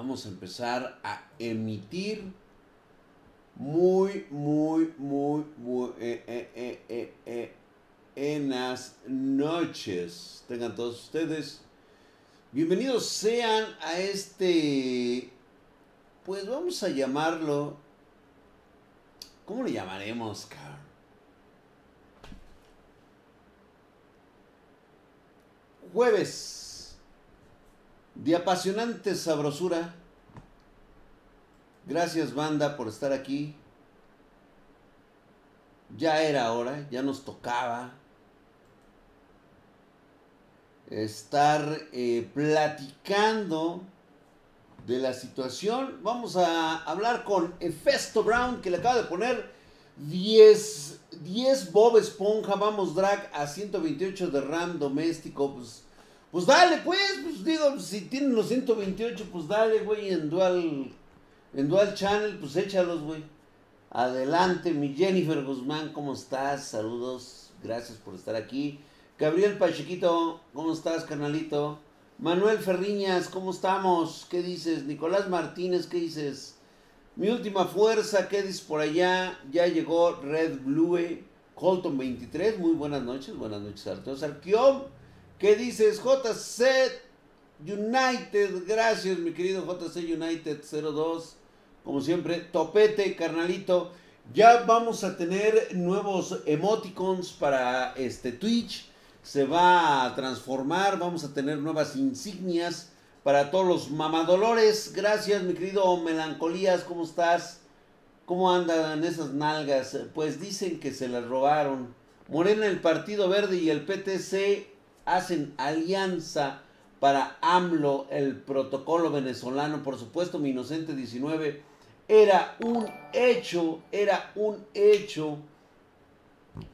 vamos a empezar a emitir muy, muy, muy, muy eh, eh, eh, eh, en las noches. Tengan todos ustedes. Bienvenidos sean a este, pues vamos a llamarlo, ¿cómo le llamaremos, Carl? Jueves de apasionante sabrosura. Gracias banda por estar aquí. Ya era hora, ya nos tocaba estar eh, platicando de la situación. Vamos a hablar con Efesto Brown que le acaba de poner 10, 10 Bob Esponja, vamos drag a 128 de RAM doméstico. Pues, pues dale, pues, pues digo, si tienen los 128, pues dale, güey, en dual, en dual channel, pues échalos, güey. Adelante, mi Jennifer Guzmán, ¿cómo estás? Saludos, gracias por estar aquí. Gabriel Pachequito, ¿cómo estás, carnalito? Manuel Ferriñas, ¿cómo estamos? ¿Qué dices? Nicolás Martínez, ¿qué dices? Mi última fuerza, ¿qué dices por allá? Ya llegó Red Blue, Colton 23, muy buenas noches, buenas noches, Arturo Arquión. ¿Qué dices? JC United, gracias, mi querido JC United 02. Como siempre, topete, carnalito. Ya vamos a tener nuevos emoticons para este Twitch. Se va a transformar, vamos a tener nuevas insignias para todos los mamadolores. Gracias, mi querido Melancolías, ¿cómo estás? ¿Cómo andan esas nalgas? Pues dicen que se las robaron. Morena, el Partido Verde y el PTC hacen alianza para AMLO, el protocolo venezolano. Por supuesto, mi inocente 19 era un hecho, era un hecho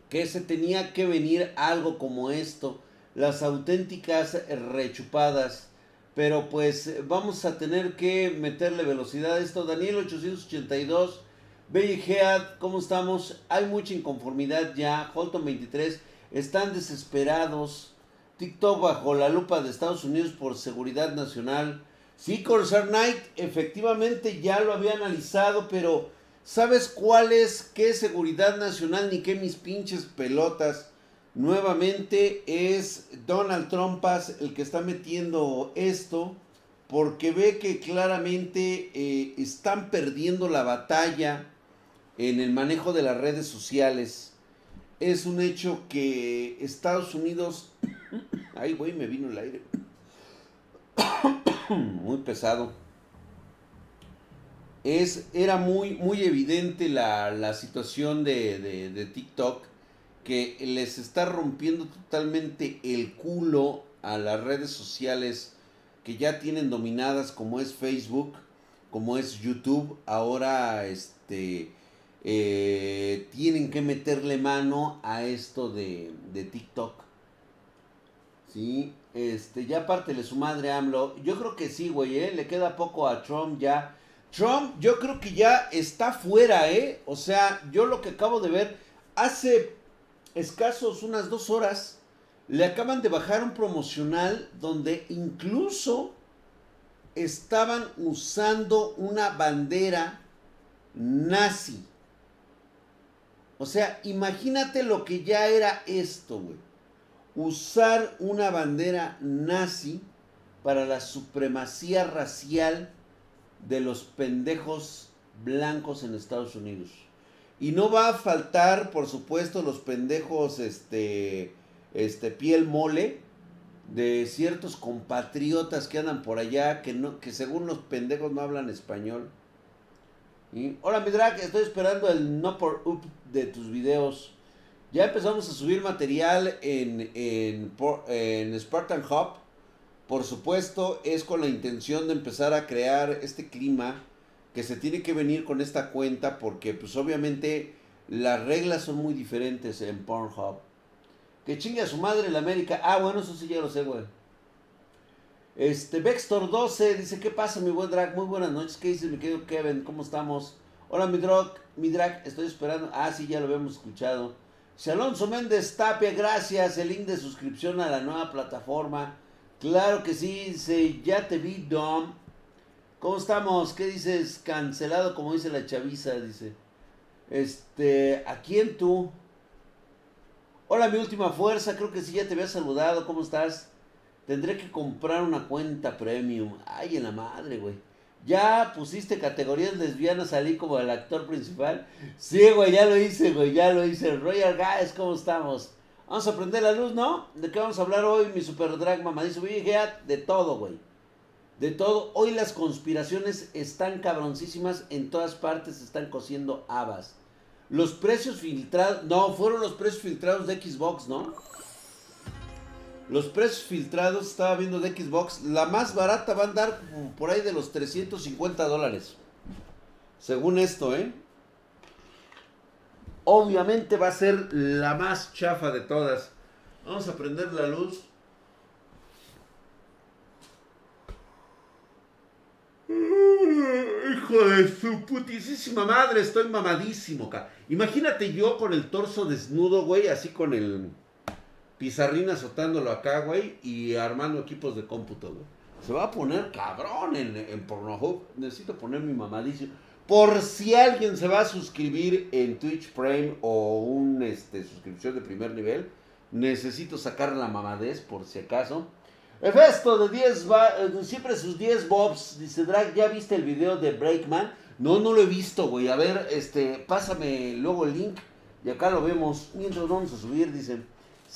que se tenía que venir algo como esto, las auténticas rechupadas. Pero pues vamos a tener que meterle velocidad a esto. Daniel 882, Bellegead, ¿cómo estamos? Hay mucha inconformidad ya. Holton 23, están desesperados. TikTok bajo la lupa de Estados Unidos por seguridad nacional. Sí, Corsair Knight, efectivamente ya lo había analizado, pero ¿sabes cuál es? ¿Qué seguridad nacional ni qué mis pinches pelotas? Nuevamente es Donald Trumpas el que está metiendo esto porque ve que claramente eh, están perdiendo la batalla en el manejo de las redes sociales. Es un hecho que Estados Unidos... Ay, güey, me vino el aire. muy pesado. Es, era muy, muy evidente la, la situación de, de, TikTok que les está rompiendo totalmente el culo a las redes sociales que ya tienen dominadas como es Facebook, como es YouTube. Ahora este, eh, tienen que meterle mano a esto de, de TikTok. ¿Sí? Este, ya pártele su madre AMLO. Yo creo que sí, güey, ¿eh? Le queda poco a Trump ya. Trump, yo creo que ya está fuera, ¿eh? O sea, yo lo que acabo de ver, hace escasos unas dos horas, le acaban de bajar un promocional donde incluso estaban usando una bandera nazi. O sea, imagínate lo que ya era esto, güey usar una bandera nazi para la supremacía racial de los pendejos blancos en Estados Unidos. Y no va a faltar, por supuesto, los pendejos, este, este, piel mole de ciertos compatriotas que andan por allá, que, no, que según los pendejos no hablan español. Y, hola, mi drag, estoy esperando el no por up de tus videos. Ya empezamos a subir material en, en, en, Spartan Hub. Por supuesto, es con la intención de empezar a crear este clima que se tiene que venir con esta cuenta porque pues obviamente las reglas son muy diferentes en Pornhub. Que chingue a su madre la América. Ah, bueno, eso sí ya lo sé, güey. Este, Vextor 12 dice, ¿qué pasa, mi buen drag? Muy buenas noches. ¿Qué dices, mi querido Kevin? ¿Cómo estamos? Hola, mi drag. Mi drag, estoy esperando. Ah, sí, ya lo habíamos escuchado. Si Alonso Méndez Tapia, gracias. El link de suscripción a la nueva plataforma. Claro que sí, dice, ya te vi, Dom. ¿Cómo estamos? ¿Qué dices? Cancelado, como dice la chaviza, dice. Este, ¿a quién tú? Hola, mi última fuerza, creo que sí, ya te había saludado, ¿cómo estás? Tendré que comprar una cuenta premium. Ay, en la madre, güey. ¿Ya pusiste categorías lesbianas salí como el actor principal? Sí, güey, ya lo hice, güey, ya lo hice. Royal Guys, ¿cómo estamos? Vamos a prender la luz, ¿no? ¿De qué vamos a hablar hoy, mi super drag mamá? Dice, de todo, güey. De todo. Hoy las conspiraciones están cabroncísimas. En todas partes están cosiendo habas. Los precios filtrados. No, fueron los precios filtrados de Xbox, ¿no? Los precios filtrados, estaba viendo de Xbox, la más barata va a andar por ahí de los 350 dólares. Según esto, ¿eh? Obviamente va a ser la más chafa de todas. Vamos a prender la luz. Hijo de su putísima madre, estoy mamadísimo, Imagínate yo con el torso desnudo, güey, así con el pizarrín azotándolo acá, güey, y armando equipos de cómputo, güey. Se va a poner cabrón en, en Pornhub. Necesito poner mi mamadísimo. Por si alguien se va a suscribir en Twitch Prime o un este, suscripción de primer nivel, necesito sacar la mamadez por si acaso. Efesto de 10, eh, siempre sus 10 bobs. Dice Drag, ¿ya viste el video de Breakman? No, no lo he visto, güey. A ver, este, pásame luego el link y acá lo vemos. Mientras vamos a subir, dicen.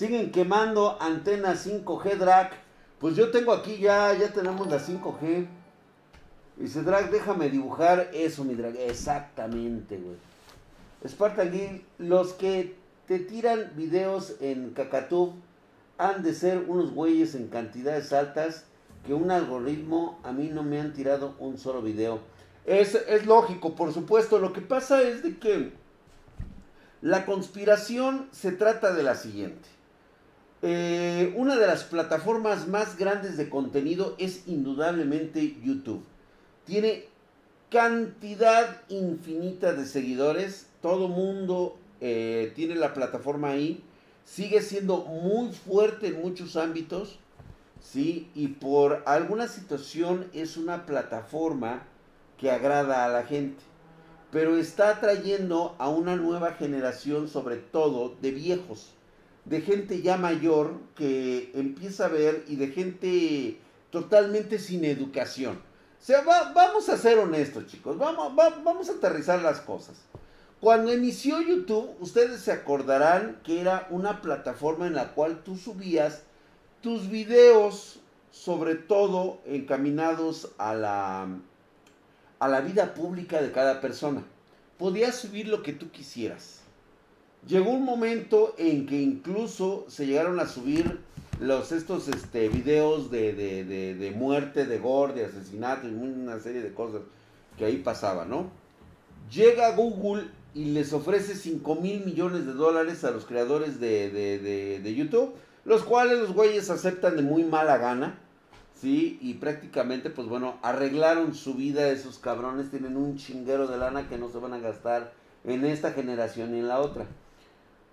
Siguen quemando antenas 5G Drag. Pues yo tengo aquí ya, ya tenemos la 5G. Dice Drag, déjame dibujar eso, mi Drag. Exactamente, güey. Spartan los que te tiran videos en Cacatú han de ser unos güeyes en cantidades altas que un algoritmo a mí no me han tirado un solo video. Es, es lógico, por supuesto. Lo que pasa es de que la conspiración se trata de la siguiente. Eh, una de las plataformas más grandes de contenido es indudablemente YouTube. Tiene cantidad infinita de seguidores. Todo mundo eh, tiene la plataforma ahí. Sigue siendo muy fuerte en muchos ámbitos. ¿sí? Y por alguna situación es una plataforma que agrada a la gente. Pero está atrayendo a una nueva generación, sobre todo de viejos de gente ya mayor que empieza a ver y de gente totalmente sin educación. O sea, vamos a ser honestos, chicos. Vamos, vamos a aterrizar las cosas. Cuando inició YouTube, ustedes se acordarán que era una plataforma en la cual tú subías tus videos, sobre todo encaminados a la, a la vida pública de cada persona. Podías subir lo que tú quisieras. Llegó un momento en que incluso se llegaron a subir los estos este, videos de, de, muerte, de gore, de asesinato y una serie de cosas que ahí pasaba, ¿no? Llega Google y les ofrece 5 mil millones de dólares a los creadores de, de, YouTube, los cuales los güeyes aceptan de muy mala gana, ¿sí? Y prácticamente, pues bueno, arreglaron su vida esos cabrones, tienen un chinguero de lana que no se van a gastar en esta generación y en la otra.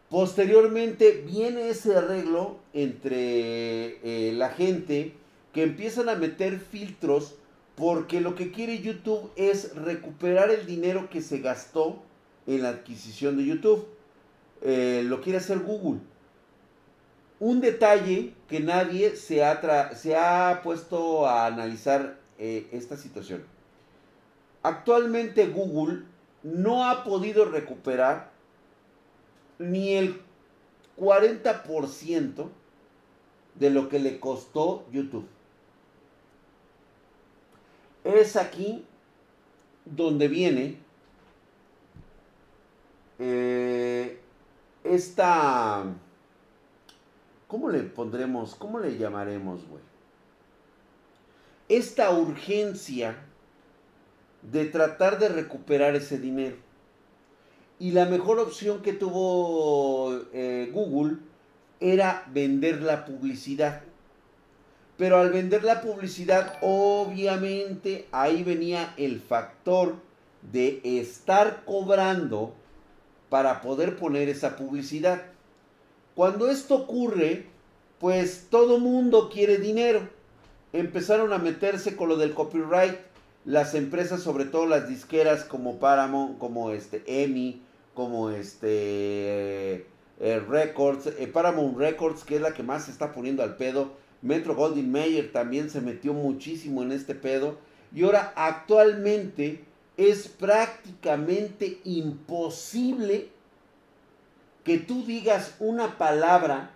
Posteriormente viene ese arreglo entre eh, la gente que empiezan a meter filtros porque lo que quiere YouTube es recuperar el dinero que se gastó en la adquisición de YouTube. Eh, lo quiere hacer Google. Un detalle que nadie se ha, se ha puesto a analizar eh, esta situación. Actualmente Google no ha podido recuperar ni el 40% de lo que le costó YouTube. Es aquí donde viene eh, esta... ¿Cómo le pondremos? ¿Cómo le llamaremos, güey? Esta urgencia de tratar de recuperar ese dinero. Y la mejor opción que tuvo eh, Google era vender la publicidad. Pero al vender la publicidad, obviamente ahí venía el factor de estar cobrando para poder poner esa publicidad. Cuando esto ocurre, pues todo mundo quiere dinero. Empezaron a meterse con lo del copyright las empresas, sobre todo las disqueras como Paramount, como este EMI, como este eh, Records, eh, Paramount Records, que es la que más se está poniendo al pedo. Metro Goldwyn Mayer también se metió muchísimo en este pedo. Y ahora actualmente es prácticamente imposible que tú digas una palabra,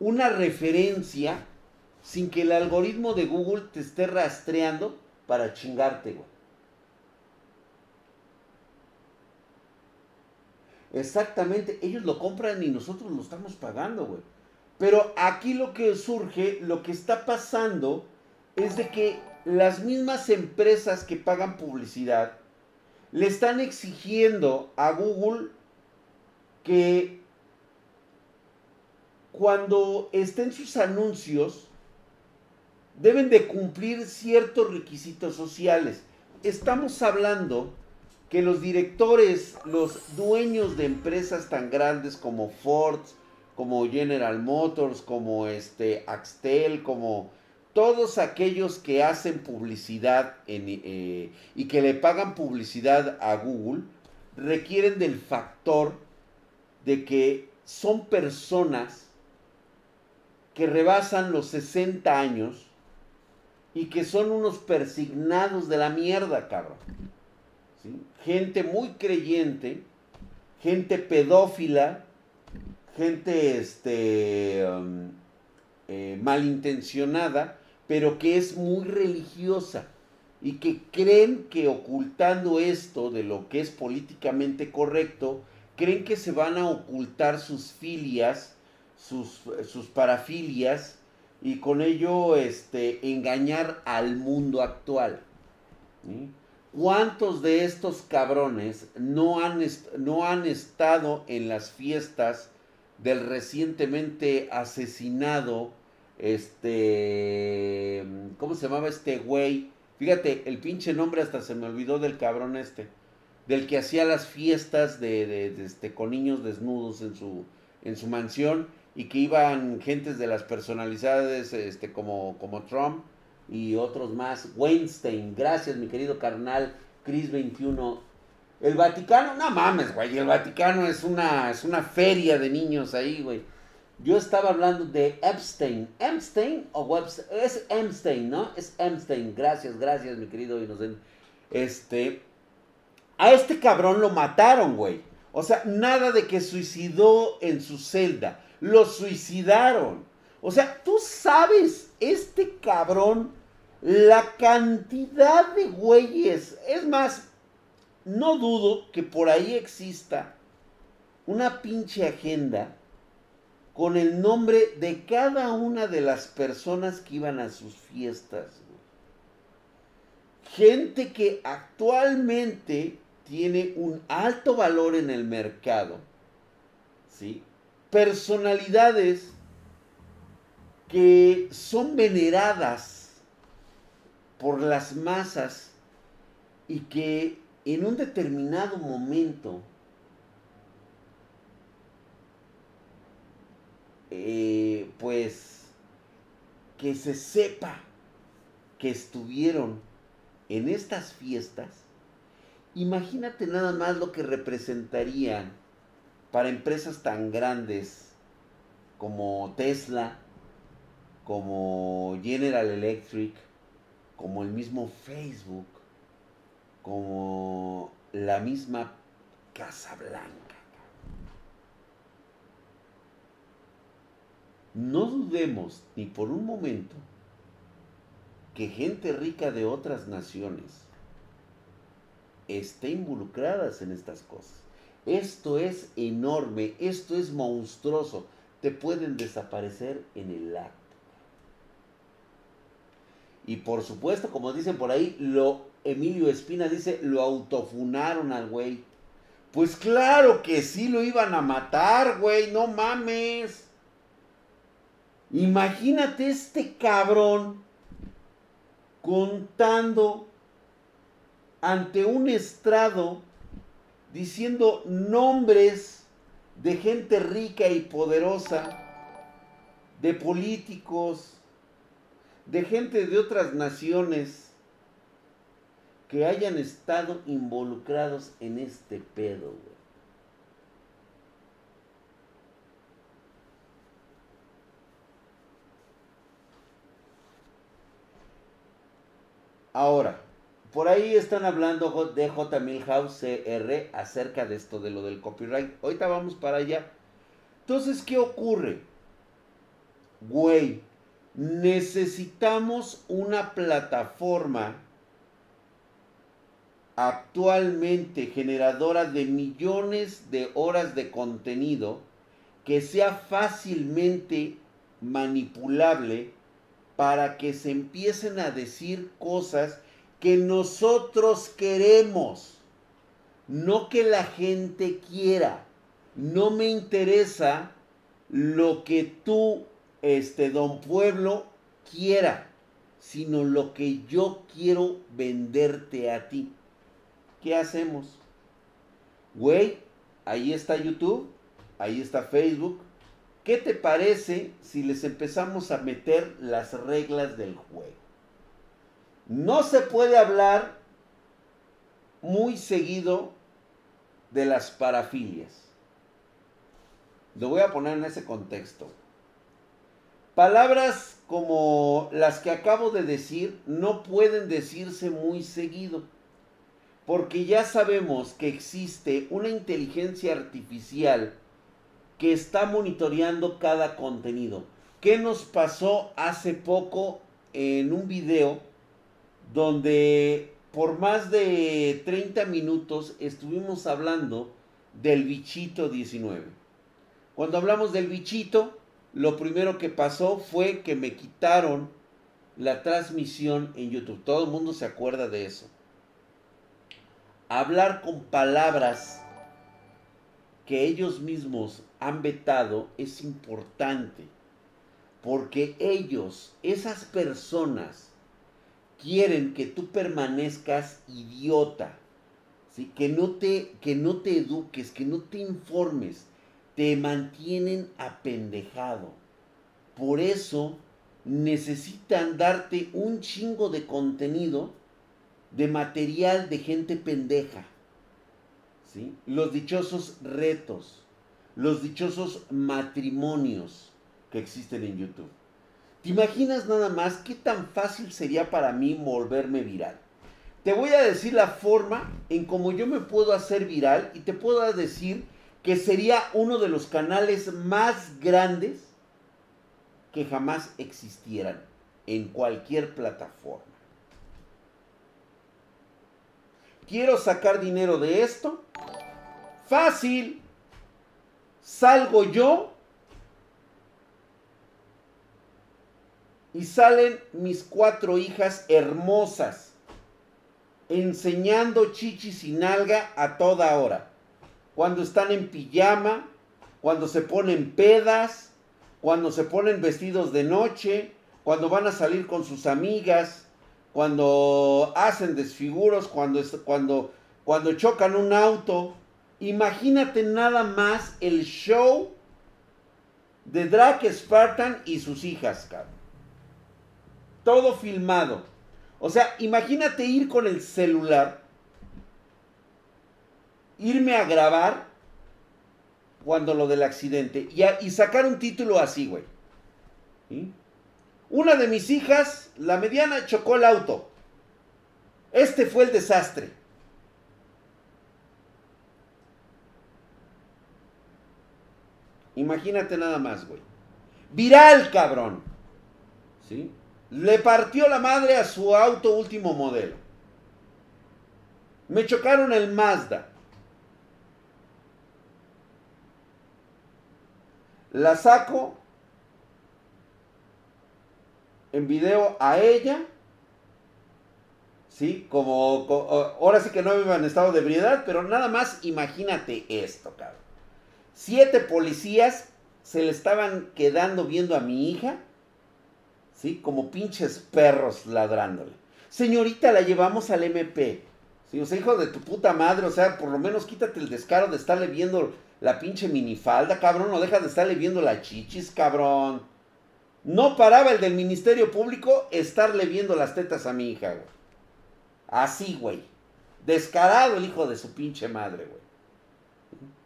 una referencia, sin que el algoritmo de Google te esté rastreando para chingarte, güey. Exactamente, ellos lo compran y nosotros lo estamos pagando, güey. Pero aquí lo que surge, lo que está pasando, es de que las mismas empresas que pagan publicidad le están exigiendo a Google que cuando estén sus anuncios deben de cumplir ciertos requisitos sociales. Estamos hablando que los directores, los dueños de empresas tan grandes como Ford, como General Motors, como este Axtel, como todos aquellos que hacen publicidad eh, y que le pagan publicidad a Google, requieren del factor de que son personas que rebasan los 60 años y que son unos persignados de la mierda, cabrón. Gente muy creyente, gente pedófila, gente este, um, eh, malintencionada, pero que es muy religiosa y que creen que ocultando esto de lo que es políticamente correcto, creen que se van a ocultar sus filias, sus, sus parafilias y con ello este, engañar al mundo actual. ¿Cuántos de estos cabrones no han, no han estado en las fiestas del recientemente asesinado, este, ¿cómo se llamaba este güey? Fíjate, el pinche nombre hasta se me olvidó del cabrón este, del que hacía las fiestas de, este, con niños desnudos en su, en su mansión y que iban gentes de las personalidades este, como, como Trump y otros más. Weinstein, gracias mi querido carnal, Cris 21. El Vaticano, no mames, güey, el Vaticano es una, es una feria de niños ahí, güey. Yo estaba hablando de Epstein. ¿Epstein o Webster? Es Epstein, ¿no? Es Epstein. Gracias, gracias, mi querido inocente. Este. A este cabrón lo mataron, güey. O sea, nada de que suicidó en su celda. Lo suicidaron. O sea, tú sabes, este cabrón, la cantidad de güeyes. Es más, no dudo que por ahí exista una pinche agenda con el nombre de cada una de las personas que iban a sus fiestas. Gente que actualmente tiene un alto valor en el mercado. ¿sí? Personalidades que son veneradas por las masas y que en un determinado momento eh, pues que se sepa que estuvieron en estas fiestas, imagínate nada más lo que representarían para empresas tan grandes como Tesla, como General Electric, como el mismo Facebook, como la misma Casa Blanca. No dudemos ni por un momento que gente rica de otras naciones esté involucradas en estas cosas. Esto es enorme, esto es monstruoso. Te pueden desaparecer en el acto. Y por supuesto, como dicen por ahí, lo Emilio Espina dice, lo autofunaron al güey. Pues claro que sí lo iban a matar, güey, no mames. Imagínate este cabrón contando ante un estrado diciendo nombres de gente rica y poderosa, de políticos, de gente de otras naciones que hayan estado involucrados en este pedo, güey. Ahora, por ahí están hablando de J. Milhouse CR acerca de esto de lo del copyright. Ahorita vamos para allá. Entonces, ¿qué ocurre? Güey, necesitamos una plataforma actualmente generadora de millones de horas de contenido que sea fácilmente manipulable para que se empiecen a decir cosas que nosotros queremos, no que la gente quiera. No me interesa lo que tú, este don pueblo, quiera, sino lo que yo quiero venderte a ti. ¿Qué hacemos? Güey, ahí está YouTube, ahí está Facebook, ¿Qué te parece si les empezamos a meter las reglas del juego? No se puede hablar muy seguido de las parafilias. Lo voy a poner en ese contexto. Palabras como las que acabo de decir no pueden decirse muy seguido, porque ya sabemos que existe una inteligencia artificial que está monitoreando cada contenido. ¿Qué nos pasó hace poco en un video donde por más de 30 minutos estuvimos hablando del bichito 19? Cuando hablamos del bichito, lo primero que pasó fue que me quitaron la transmisión en YouTube. Todo el mundo se acuerda de eso. Hablar con palabras que ellos mismos han vetado es importante, porque ellos, esas personas, quieren que tú permanezcas idiota, que, no te, que no te eduques, que no te informes, te mantienen apendejado. Por eso necesitan darte un chingo de contenido, de material de gente pendeja. ¿sí? Los dichosos retos, los dichosos matrimonios que existen en YouTube. ¿Te imaginas nada más qué tan fácil sería para mí volverme viral? Te voy a decir la forma en cómo yo me puedo hacer viral y te puedo decir que sería uno de los canales más grandes que jamás existieran en cualquier plataforma. Quiero sacar dinero de esto. Fácil salgo yo y salen mis cuatro hijas hermosas enseñando chichis y nalga a toda hora. Cuando están en pijama, cuando se ponen pedas, cuando se ponen vestidos de noche, cuando van a salir con sus amigas, cuando hacen desfiguros, cuando, cuando, cuando chocan un auto, Imagínate nada más el show de Drake Spartan y sus hijas, cabrón. Todo filmado. O sea, imagínate ir con el celular, irme a grabar cuando lo del accidente y, sacar un título así, güey. Una de mis hijas, la mediana, chocó el auto. Este fue el desastre. Imagínate nada más, güey. Viral, cabrón. ¿Sí? Le partió la madre a su auto último modelo. Me chocaron el Mazda. La saco en video a ella. ¿Sí? Como, ahora sí que no vivo en estado de ebriedad, pero nada más imagínate esto, cabrón. Siete policías se le estaban quedando viendo a mi hija, ¿sí? Como pinches perros ladrándole. Señorita, la llevamos al MP. Sí, o sea, hijo de tu puta madre, o sea, por lo menos quítate el descaro de estarle viendo la pinche minifalda, cabrón, no deja de estarle viendo la chichis, cabrón. No paraba el del Ministerio Público estarle viendo las tetas a mi hija, güey. Así, güey. Descarado el hijo de su pinche madre, güey.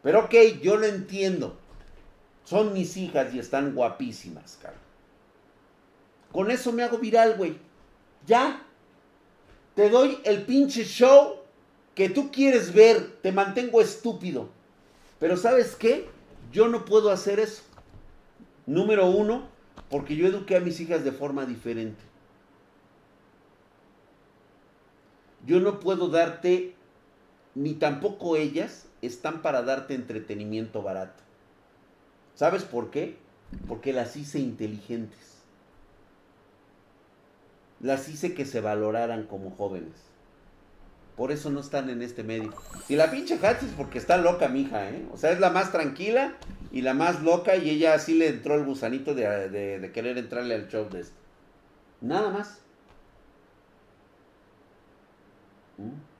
Pero ok, yo lo entiendo. Son mis hijas y están guapísimas, cabrón. Con eso me hago viral, güey. Ya. Te doy el pinche show que tú quieres ver. Te mantengo estúpido. Pero ¿sabes qué? Yo no puedo hacer eso. Número uno, porque yo eduqué a mis hijas de forma diferente. Yo no puedo darte, ni tampoco ellas están para darte entretenimiento barato. ¿Sabes por qué? Porque las hice inteligentes. Las hice que se valoraran como jóvenes. Por eso no están en este medio. Si la pinche Hatch es porque está loca mi hija, ¿eh? O sea, es la más tranquila y la más loca y ella así le entró el gusanito de, querer entrarle al show de esto. Nada más. ¿Mm?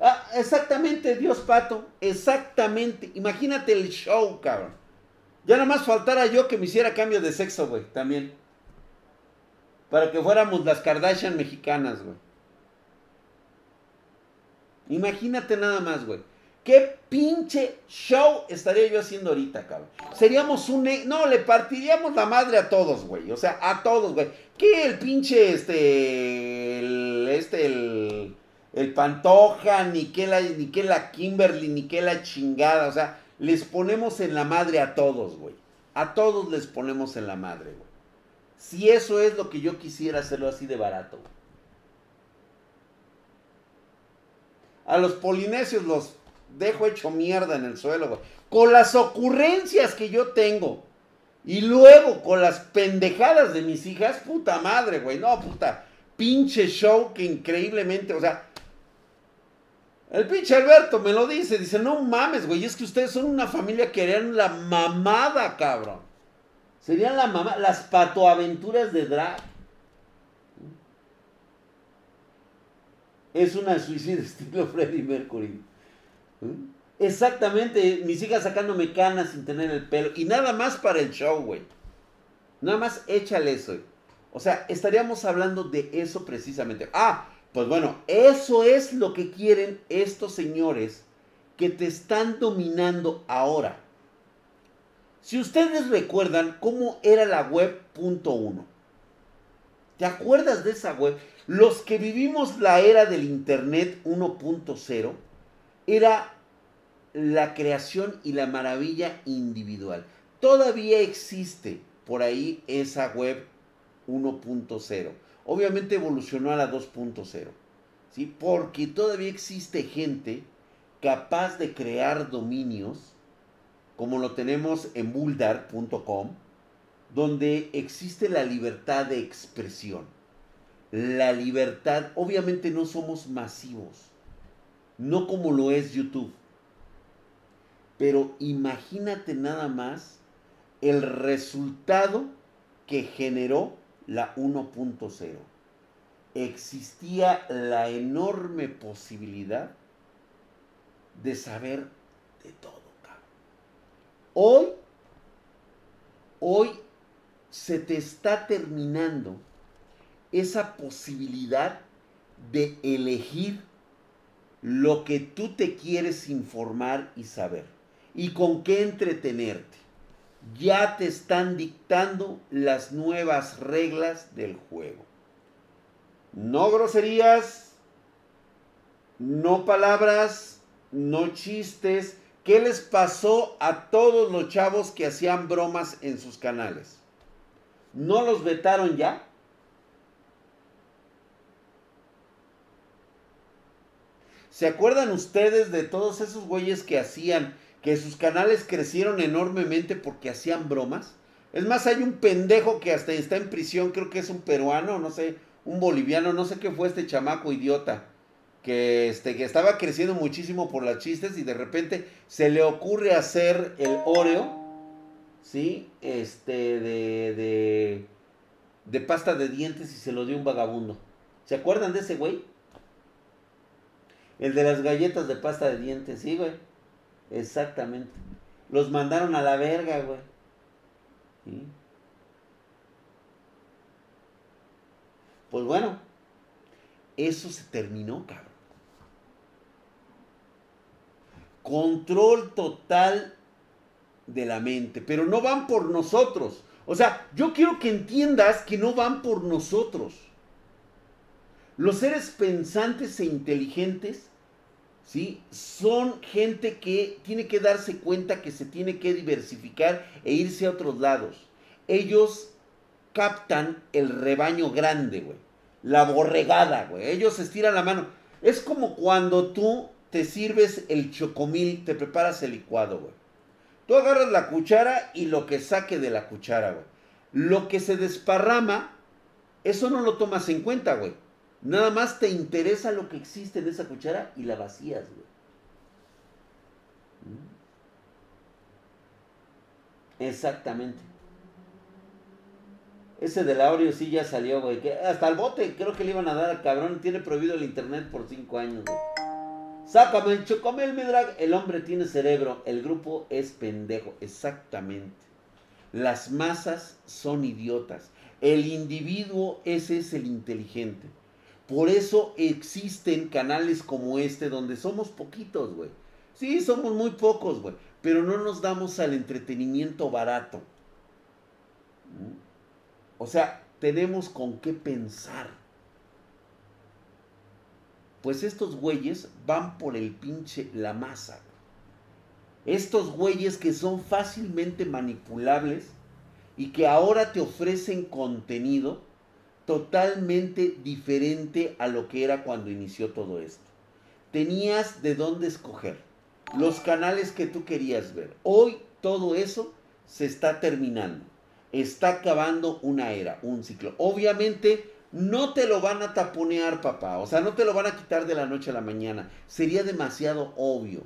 Ah, exactamente, Dios pato. Exactamente. Imagínate el show, cabrón. Ya nada más faltara yo que me hiciera cambio de sexo, güey, también. Para que fuéramos las Kardashian mexicanas, güey. Imagínate nada más, güey. ¿Qué pinche show estaría yo haciendo ahorita, cabrón? Seríamos un... E, no, le partiríamos la madre a todos, güey. O sea, a todos, güey. ¿Qué el pinche, este... El, este, el... El Pantoja, ni que la, ni la Kimberly, ni que la chingada. O sea, les ponemos en la madre a todos, güey. A todos les ponemos en la madre, güey. Si eso es lo que yo quisiera hacerlo así de barato. A los polinesios los dejo hecho mierda en el suelo, güey. Con las ocurrencias que yo tengo. Y luego con las pendejadas de mis hijas, puta madre, güey. No, puta. Pinche show que increíblemente, o sea. El pinche Alberto me lo dice, dice, no mames, güey, es que ustedes son una familia que harían la mamada, cabrón. Serían la mamá, las patoaventuras de drag. Es una suicida estilo Freddie Mercury. Exactamente, mis hijas sacándome canas sin tener el pelo. Y nada más para el show, güey. Nada más échale eso. O sea, estaríamos hablando de eso precisamente. Ah, pues bueno, eso es lo que quieren estos señores que te están dominando ahora. Si ustedes recuerdan cómo era la web punto uno, ¿te acuerdas de esa web? Los que vivimos la era del Internet 1.0 era la creación y la maravilla individual. Todavía existe por ahí esa web 1.0. Obviamente evolucionó a la 2.0. ¿sí? Porque todavía existe gente capaz de crear dominios como lo tenemos en buldar.com, donde existe la libertad de expresión. La libertad, obviamente no somos masivos, no como lo es YouTube. Pero imagínate nada más el resultado que generó la 1.0. Existía la enorme posibilidad de saber de todo. Hoy, hoy se te está terminando esa posibilidad de elegir lo que tú te quieres informar y saber y con qué entretenerte. Ya te están dictando las nuevas reglas del juego. No groserías, no palabras, no chistes, ¿Qué les pasó a todos los chavos que hacían bromas en sus canales? ¿No los vetaron ya? ¿Se acuerdan ustedes de todos esos güeyes que hacían, que sus canales crecieron enormemente porque hacían bromas? Es más, hay un pendejo que hasta está en prisión, creo que es un peruano, no sé, un boliviano, no sé qué fue este chamaco idiota que, este, que estaba creciendo muchísimo por las chistes y de repente se le ocurre hacer el Oreo, ¿sí? Este, de, de, de pasta de dientes y se lo dio un vagabundo. ¿Se acuerdan de ese güey? El de las galletas de pasta de dientes, sí, güey. Exactamente. Los mandaron a la verga, güey. Pues bueno, Eso se terminó, cabrón. Control total de la mente, pero no van por nosotros. O sea, yo quiero que entiendas que no van por nosotros. Los seres pensantes e inteligentes, ¿sí? Son gente que tiene que darse cuenta que se tiene que diversificar e irse a otros lados. Ellos captan el rebaño grande, güey. La borregada, güey. Ellos estiran la mano. Es como cuando tú te sirves el chocomil, te preparas el licuado, güey. Tú agarras la cuchara y lo que saque de la cuchara, güey. Lo que se desparrama, eso no lo tomas en cuenta, güey. Nada más te interesa lo que existe en esa cuchara y la vacías, güey. Mm. Exactamente. Ese de la Oreo sí ya salió, güey. hasta el bote creo que le iban a dar al cabrón. Tiene prohibido el internet por cinco años, güey. Sácame el chocomel, mi drag. El hombre tiene cerebro, el grupo es pendejo. Exactamente. Las masas son idiotas. El individuo ese es el inteligente. Por eso existen canales como este donde somos poquitos, güey. Sí, somos muy pocos, güey. Pero no nos damos al entretenimiento barato. ¿Mm? O sea, tenemos con qué pensar. Pues estos güeyes van por el pinche la masa. Estos güeyes que son fácilmente manipulables y que ahora te ofrecen contenido totalmente diferente a lo que era cuando inició todo esto. Tenías de dónde escoger los canales que tú querías ver. Hoy todo eso se está terminando. Está acabando una era, un ciclo. Obviamente no te lo van a taponear, papá. O sea, no te lo van a quitar de la noche a la mañana. Sería demasiado obvio.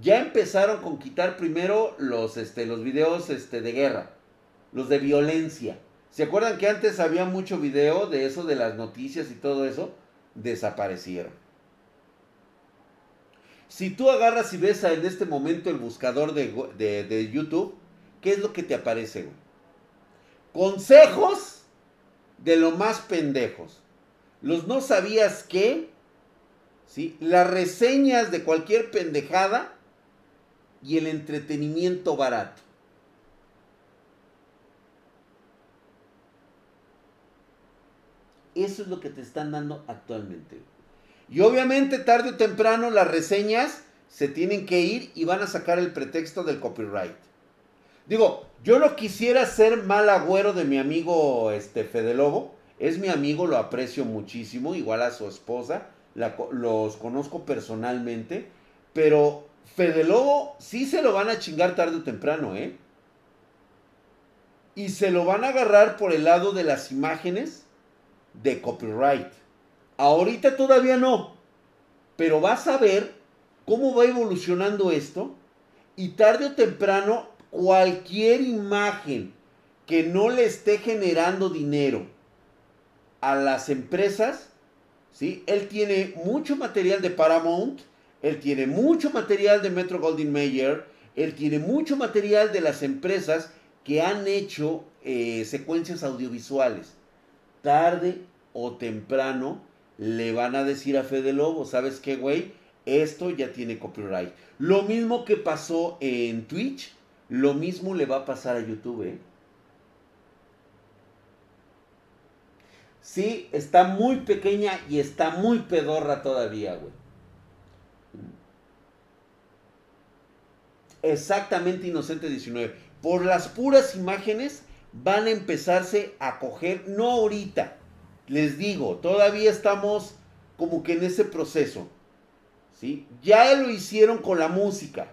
Ya empezaron con quitar primero los, este, los videos este, de guerra, los de violencia. ¿Se acuerdan que antes había mucho video de eso, de las noticias y todo eso? Desaparecieron. Si tú agarras y ves en este momento el buscador de, de YouTube, ¿qué es lo que te aparece? Consejos de lo más pendejos. Los no sabías qué, ¿sí? Las reseñas de cualquier pendejada y el entretenimiento barato. Eso es lo que te están dando actualmente. Y obviamente tarde o temprano las reseñas se tienen que ir y van a sacar el pretexto del copyright. Digo, yo no quisiera ser mal agüero de mi amigo este Fede Lobo. Es mi amigo, lo aprecio muchísimo, igual a su esposa. los conozco personalmente. Pero Fede Lobo sí se lo van a chingar tarde o temprano, ¿eh? Y se lo van a agarrar por el lado de las imágenes de copyright. Ahorita todavía no. Pero vas a ver cómo va evolucionando esto. Y tarde o temprano cualquier imagen que no le esté generando dinero a las empresas, ¿sí? Él tiene mucho material de Paramount, él tiene mucho material de Metro Goldwyn Mayer, él tiene mucho material de las empresas que han hecho eh, secuencias audiovisuales. Tarde o temprano le van a decir a Fede Lobo, ¿sabes qué, güey? Esto ya tiene copyright. Lo mismo que pasó en Twitch lo mismo le va a pasar a YouTube, ¿eh? Sí, está muy pequeña y está muy pedorra todavía, güey. Exactamente Inocente 19. Por las puras imágenes van a empezarse a coger, no ahorita, les digo, todavía estamos como que en ese proceso. ¿sí? Ya lo hicieron con la música.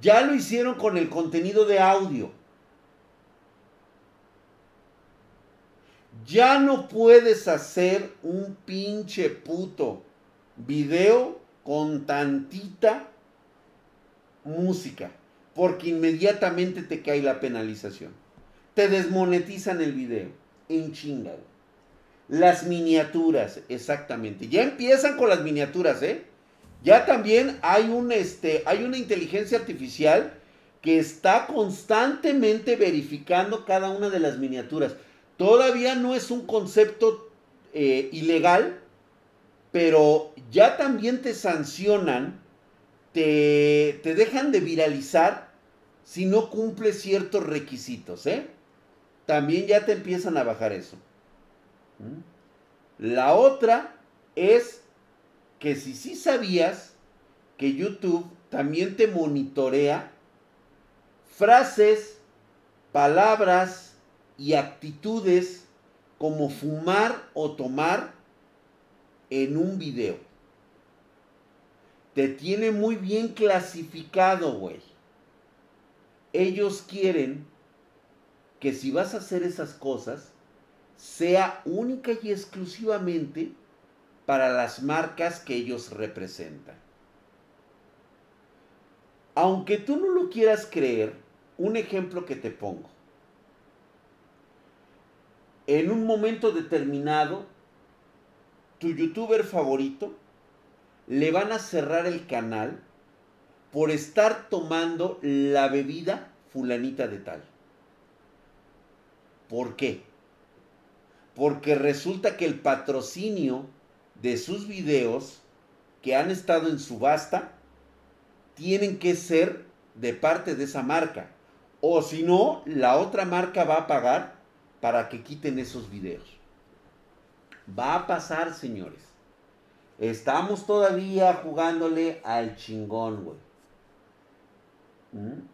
Ya lo hicieron con el contenido de audio. Ya no puedes hacer un pinche puto video con tantita música, porque inmediatamente te cae la penalización. Te desmonetizan el video en chinga. Las miniaturas, exactamente. Ya empiezan con las miniaturas, ¿eh? Ya también hay, un, este, hay una inteligencia artificial que está constantemente verificando cada una de las miniaturas. Todavía no es un concepto eh, ilegal, pero ya también te sancionan, te, te dejan de viralizar si no cumple ciertos requisitos, ¿eh? También ya te empiezan a bajar eso. ¿Mm? La otra es que si sí sabías que YouTube también te monitorea frases, palabras y actitudes como fumar o tomar en un video. Te tiene muy bien clasificado, güey. Ellos quieren que si vas a hacer esas cosas, sea única y exclusivamente para las marcas que ellos representan. Aunque tú no lo quieras creer, un ejemplo que te pongo. En un momento determinado, tu youtuber favorito le van a cerrar el canal por estar tomando la bebida fulanita de tal. ¿Por qué? Porque resulta que el patrocinio de sus videos que han estado en subasta tienen que ser de parte de esa marca. O si no, la otra marca va a pagar para que quiten esos videos. Va a pasar, señores. Estamos todavía jugándole al chingón, güey. ¿Mm?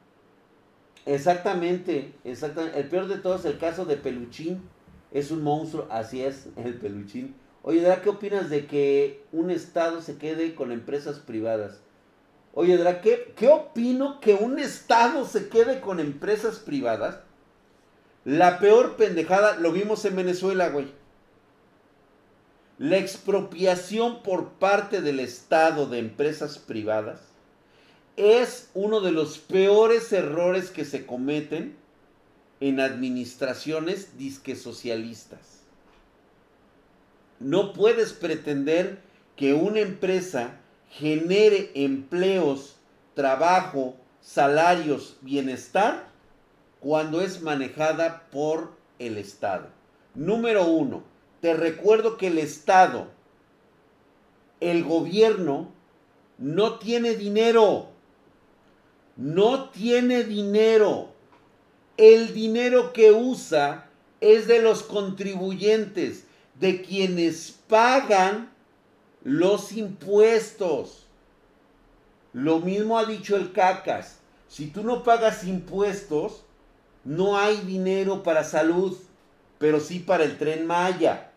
Exactamente, exactamente. El peor de todo es el caso de Peluchín. Es un monstruo, así es, el Peluchín. Oye, ¿qué opinas de que un Estado se quede con empresas privadas? Oye, ¿qué, ¿qué opino que un Estado se quede con empresas privadas? La peor pendejada, lo vimos en Venezuela, güey. La expropiación por parte del Estado de empresas privadas es uno de los peores errores que se cometen en administraciones disque socialistas. No puedes pretender que una empresa genere empleos, trabajo, salarios, bienestar, cuando es manejada por el Estado. Número uno, te recuerdo que el Estado, el gobierno, no tiene dinero. No tiene dinero. El dinero que usa es de los contribuyentes, de quienes pagan los impuestos. Lo mismo ha dicho el CACAS. Si tú no pagas impuestos, no hay dinero para salud, pero sí para el tren Maya.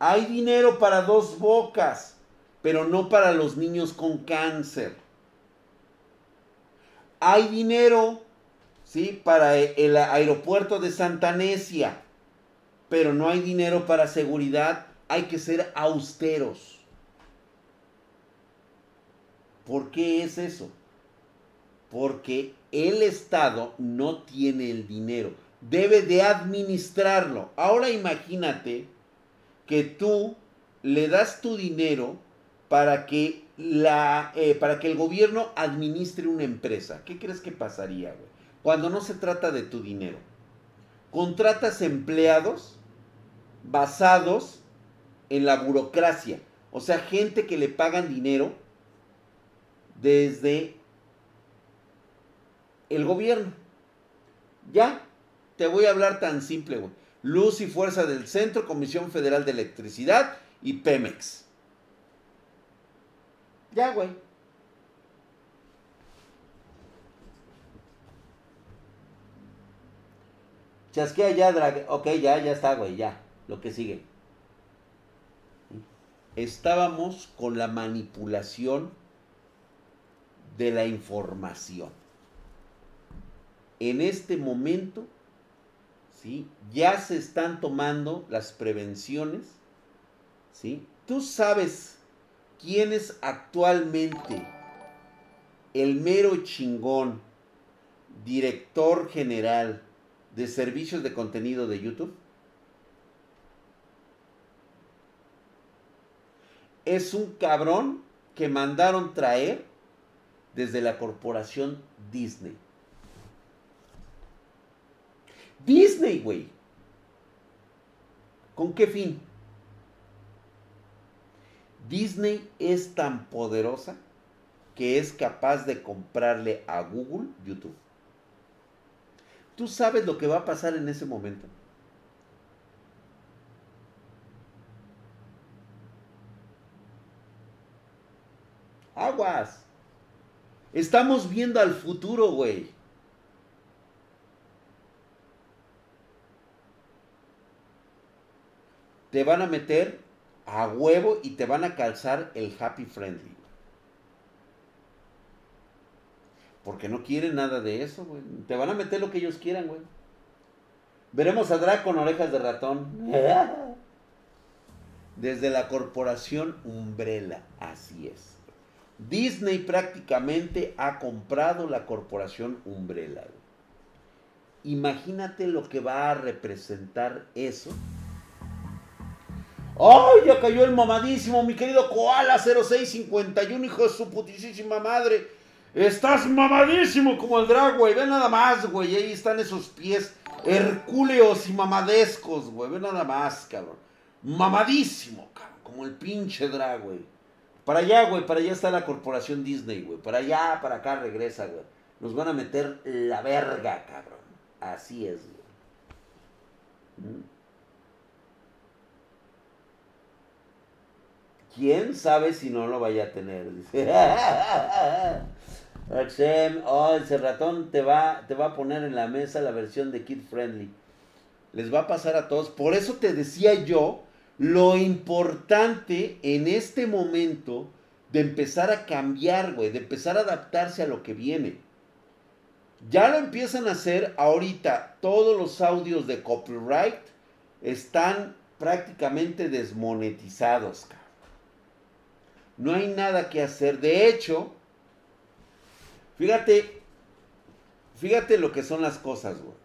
Hay dinero para dos bocas, pero no para los niños con cáncer. Hay dinero, ¿sí? Para el aeropuerto de Santa Necia, pero no hay dinero para seguridad hay que ser austeros. ¿Por qué es eso? Porque el Estado no tiene el dinero, debe de administrarlo. Ahora imagínate que tú le das tu dinero para que, eh, para que el gobierno administre una empresa. ¿Qué crees que pasaría, güey? Cuando no se trata de tu dinero. Contratas empleados basados en la burocracia. O sea, gente que le pagan dinero desde el gobierno. Ya, te voy a hablar tan simple, güey. Luz y Fuerza del Centro, Comisión Federal de Electricidad y Pemex. Ya, güey. Chasquea ya, drag. Ok, ya, ya está, güey, ya. Lo que sigue estábamos con la manipulación de la información. En este momento, ¿sí? ya se están tomando las prevenciones. ¿sí? Tú sabes quién es actualmente el mero chingón director general de servicios de contenido de YouTube. es un cabrón que mandaron traer desde la corporación Disney. Disney, güey. ¿Con qué fin? Disney es tan poderosa que es capaz de comprarle a Google YouTube. ¿Tú sabes lo que va a pasar en ese momento? Aguas. Estamos viendo al futuro, güey. Te van a meter a huevo y te van a calzar el happy friendly. Porque no quieren nada de eso, güey. Te van a meter lo que ellos quieran, güey. Veremos a Drac con orejas de ratón. Desde la corporación Umbrella, así es. Disney prácticamente ha comprado la corporación Umbrella. Imagínate lo que va a representar eso. ¡Ay! Ya cayó el mamadísimo, mi querido Koala 0651, hijo de su putísima madre. Estás mamadísimo como el drag, güey. Ve nada más, güey. Ahí están esos pies hercúleos y mamadescos, güey. Ve nada más, cabrón. Mamadísimo, cabrón. Como el pinche drag, güey. Para allá, güey, para allá está la corporación Disney, güey. Para allá, para acá regresa, güey. Nos van a meter la verga, cabrón. Así es, güey. ¿Mm? ¿Quién sabe si no lo vaya a tener? Dice. Oh, ese ratón te va, te va a poner en la mesa la versión de Kid Friendly. Les va a pasar a todos. Por eso te decía yo lo importante en este momento de empezar a cambiar, güey, de empezar a adaptarse a lo que viene. Ya lo empiezan a hacer ahorita. Todos los audios de copyright están prácticamente desmonetizados. No hay nada que hacer. De hecho, fíjate, fíjate lo que son las cosas, güey.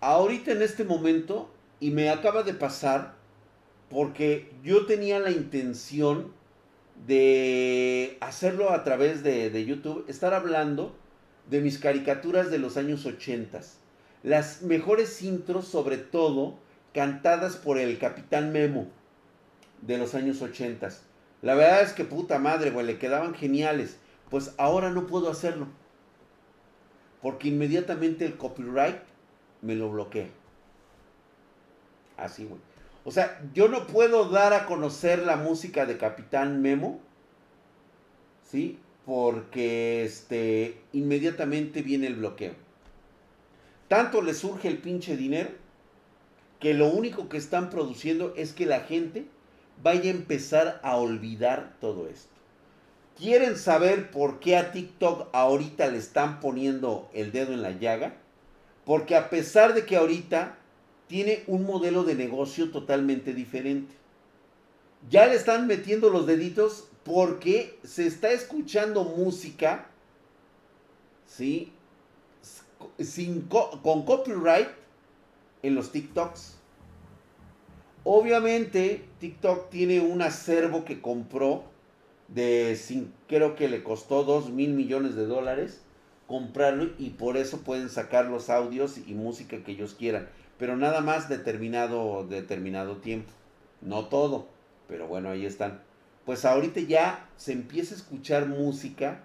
Ahorita en este momento, y me acaba de pasar, porque yo tenía la intención de hacerlo a través de, YouTube, estar hablando de mis caricaturas de los años 80. Las mejores intros, sobre todo, cantadas por el Capitán Memo de los años 80. La verdad es que puta madre, güey, le quedaban geniales. Pues ahora no puedo hacerlo. Porque inmediatamente el copyright me lo bloquea. Así, güey. O sea, yo no puedo dar a conocer la música de Capitán Memo, ¿sí? Porque este, inmediatamente viene el bloqueo. Tanto le surge el pinche dinero que lo único que están produciendo es que la gente vaya a empezar a olvidar todo esto. ¿Quieren saber por qué a TikTok ahorita le están poniendo el dedo en la llaga? Porque a pesar de que ahorita tiene un modelo de negocio totalmente diferente. Ya le están metiendo los deditos porque se está escuchando música, ¿sí? Sin, con copyright en los TikToks. Obviamente, TikTok tiene un acervo que compró de, creo que le costó 2 mil millones de dólares comprarlo y por eso pueden sacar los audios y música que ellos quieran pero nada más determinado, determinado tiempo. No todo, pero bueno, ahí están. Pues ahorita ya se empieza a escuchar música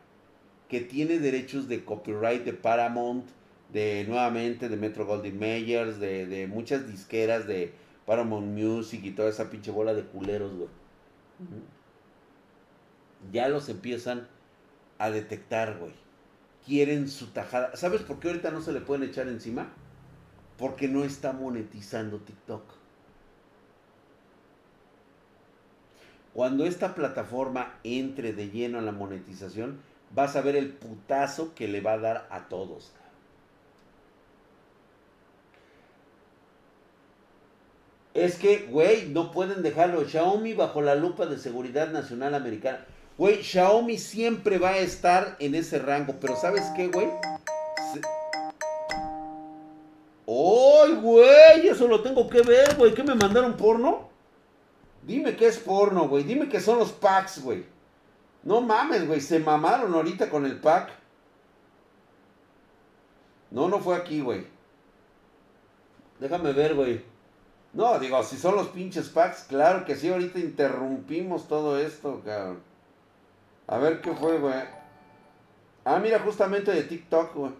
que tiene derechos de copyright de Paramount, de nuevamente de Metro Golden Mayers, de, de muchas disqueras de Paramount Music y toda esa pinche bola de culeros, güey. Ya los empiezan a detectar, güey. Quieren su tajada. ¿Sabes por qué ahorita no se le pueden echar encima? porque no está monetizando TikTok. Cuando esta plataforma entre de lleno a la monetización, vas a ver el putazo que le va a dar a todos. Es que, güey, no pueden dejarlo. Xiaomi bajo la lupa de seguridad nacional americana. Güey, Xiaomi siempre va a estar en ese rango. Pero ¿sabes qué, güey? ¡Ay, güey! Eso lo tengo que ver, güey. ¿Qué me mandaron porno? Dime que es porno, güey. Dime que son los packs, güey. No mames, güey. Se mamaron ahorita con el pack. No, no fue aquí, güey. Déjame ver, güey. No, digo, si son los pinches packs, claro que sí, ahorita interrumpimos todo esto, cabrón. A ver qué fue, güey. Ah, mira, justamente de TikTok, güey.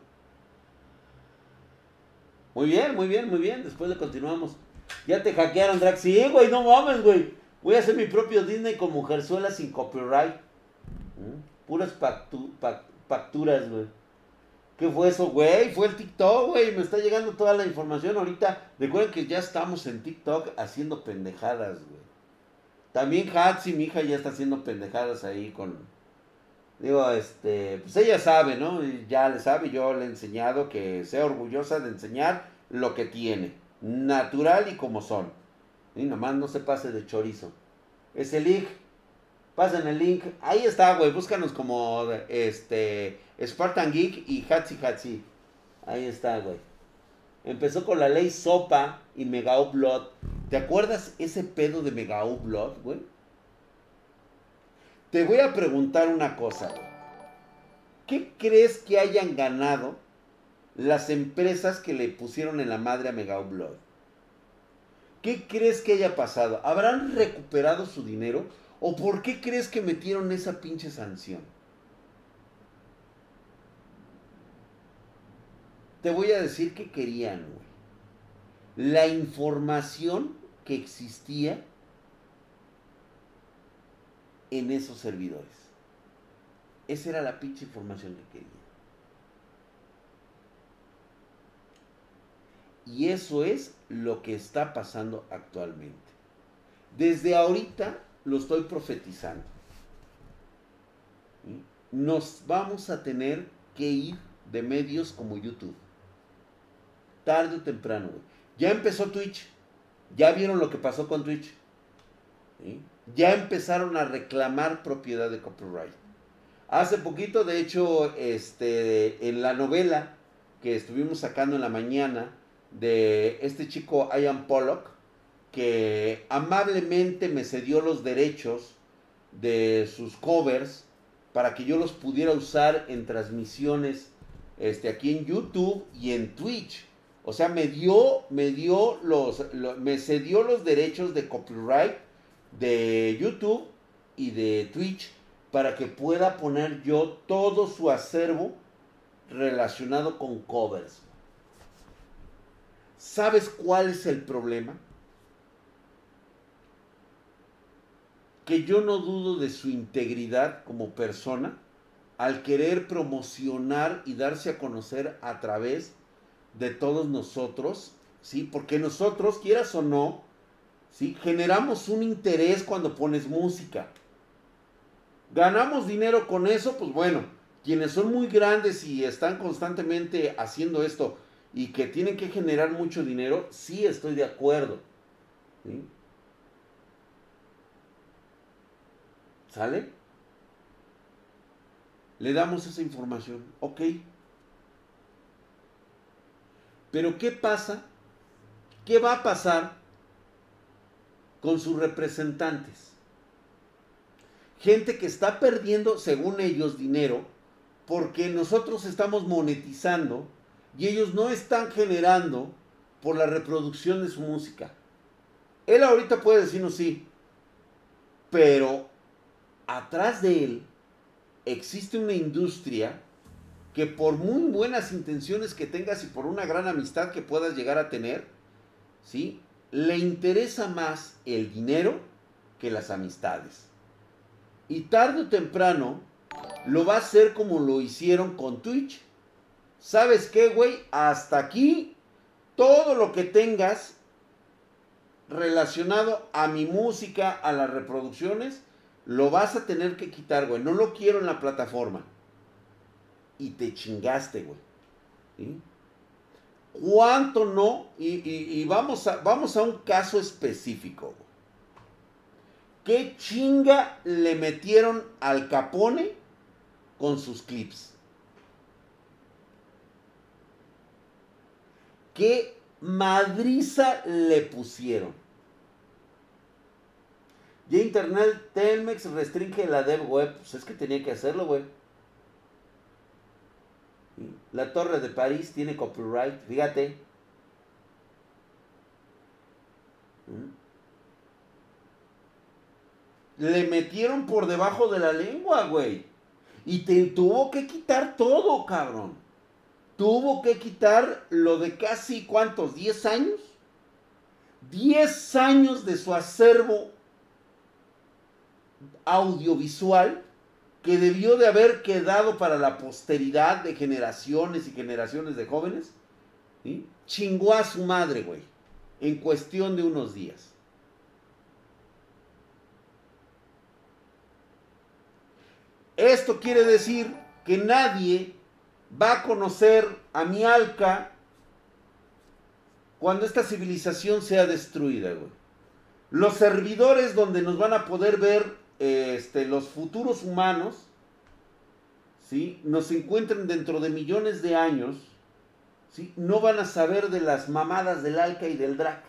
Muy bien, muy bien, muy bien. Después le continuamos. Ya te hackearon, Drax. Sí, güey, no mames, güey. Voy a hacer mi propio Disney con mujerzuela sin copyright. ¿Mm? Puras facturas, güey. ¿Qué fue eso, güey? Fue el TikTok, güey. Me está llegando toda la información ahorita. Recuerden que ya estamos en TikTok haciendo pendejadas, güey. También Hatsi, mi hija, ya está haciendo pendejadas ahí con... Digo, este, pues ella sabe, ¿no? Ya le sabe, yo le he enseñado que sea orgullosa de enseñar lo que tiene. Natural y como son. Y nomás no se pase de chorizo. Ese link, pasen el link. Ahí está, güey. Búscanos como este Spartan Geek y Hatsi Hatsi. Ahí está, güey. Empezó con la ley Sopa y Mega Blood. ¿Te acuerdas ese pedo de Mega Blood, güey? Te voy a preguntar una cosa, güey. ¿Qué crees que hayan ganado las empresas que le pusieron en la madre a Mega Blood? ¿Qué crees que haya pasado? ¿Habrán recuperado su dinero? ¿O por qué crees que metieron esa pinche sanción? Te voy a decir que querían, güey. La información que existía en esos servidores. Esa era la pinche información que querían. Y eso es lo que está pasando actualmente. Desde ahorita lo estoy profetizando. Nos vamos a tener que ir de medios como YouTube. Tarde o temprano, Ya empezó Twitch. Ya vieron lo que pasó con Twitch. Ya empezaron a reclamar propiedad de copyright. Hace poquito, de hecho, este, en la novela que estuvimos sacando en la mañana de este chico Ian Pollock, que amablemente me cedió los derechos de sus covers para que yo los pudiera usar en transmisiones este, aquí en YouTube y en Twitch. O sea, me dio, me dio los, me cedió los derechos de copyright de YouTube y de Twitch para que pueda poner yo todo su acervo relacionado con covers. ¿Sabes cuál es el problema? Que yo no dudo de su integridad como persona al querer promocionar y darse a conocer a través de todos nosotros, ¿sí? Porque nosotros, quieras o no, ¿sí? Generamos un interés cuando pones música. Ganamos dinero con eso, pues bueno, quienes son muy grandes y están constantemente haciendo esto y que tienen que generar mucho dinero, sí estoy de acuerdo. ¿Sale? Le damos esa información, ok. Pero ¿qué pasa? ¿Qué va a pasar con sus representantes? Gente que está perdiendo, según ellos, dinero porque nosotros estamos monetizando y ellos no están generando por la reproducción de su música. Él ahorita puede decirnos sí, pero atrás de él existe una industria que por muy buenas intenciones que tengas y por una gran amistad que puedas llegar a tener, ¿sí? Le interesa más el dinero que las amistades. Y tarde o temprano lo va a hacer como lo hicieron con Twitch. ¿Sabes qué, güey? Hasta aquí todo lo que tengas relacionado a mi música, a las reproducciones, lo vas a tener que quitar, güey. No lo quiero en la plataforma. Y te chingaste, güey. ¿Cuánto no? Y, vamos, a, vamos a un caso específico. ¿Qué chinga le metieron al Capone con sus clips? ¿Qué madriza le pusieron? Ya Internet Telmex restringe la dev web. Pues es que tenía que hacerlo, güey. La Torre de París tiene copyright, fíjate. ¿Mm? Le metieron por debajo de la lengua, güey. Y te tuvo que quitar todo, cabrón. Tuvo que quitar lo de casi cuántos, 10 años. 10 años de su acervo audiovisual que debió de haber quedado para la posteridad de generaciones y generaciones de jóvenes, chingó a su madre, güey, en cuestión de unos días. Esto quiere decir que nadie va a conocer a mi Alca cuando esta civilización sea destruida, güey. Los servidores donde nos van a poder ver este, los futuros humanos, ¿sí? Nos encuentren dentro de millones de años, ¿sí? No van a saber de las mamadas del Alca y del Drac.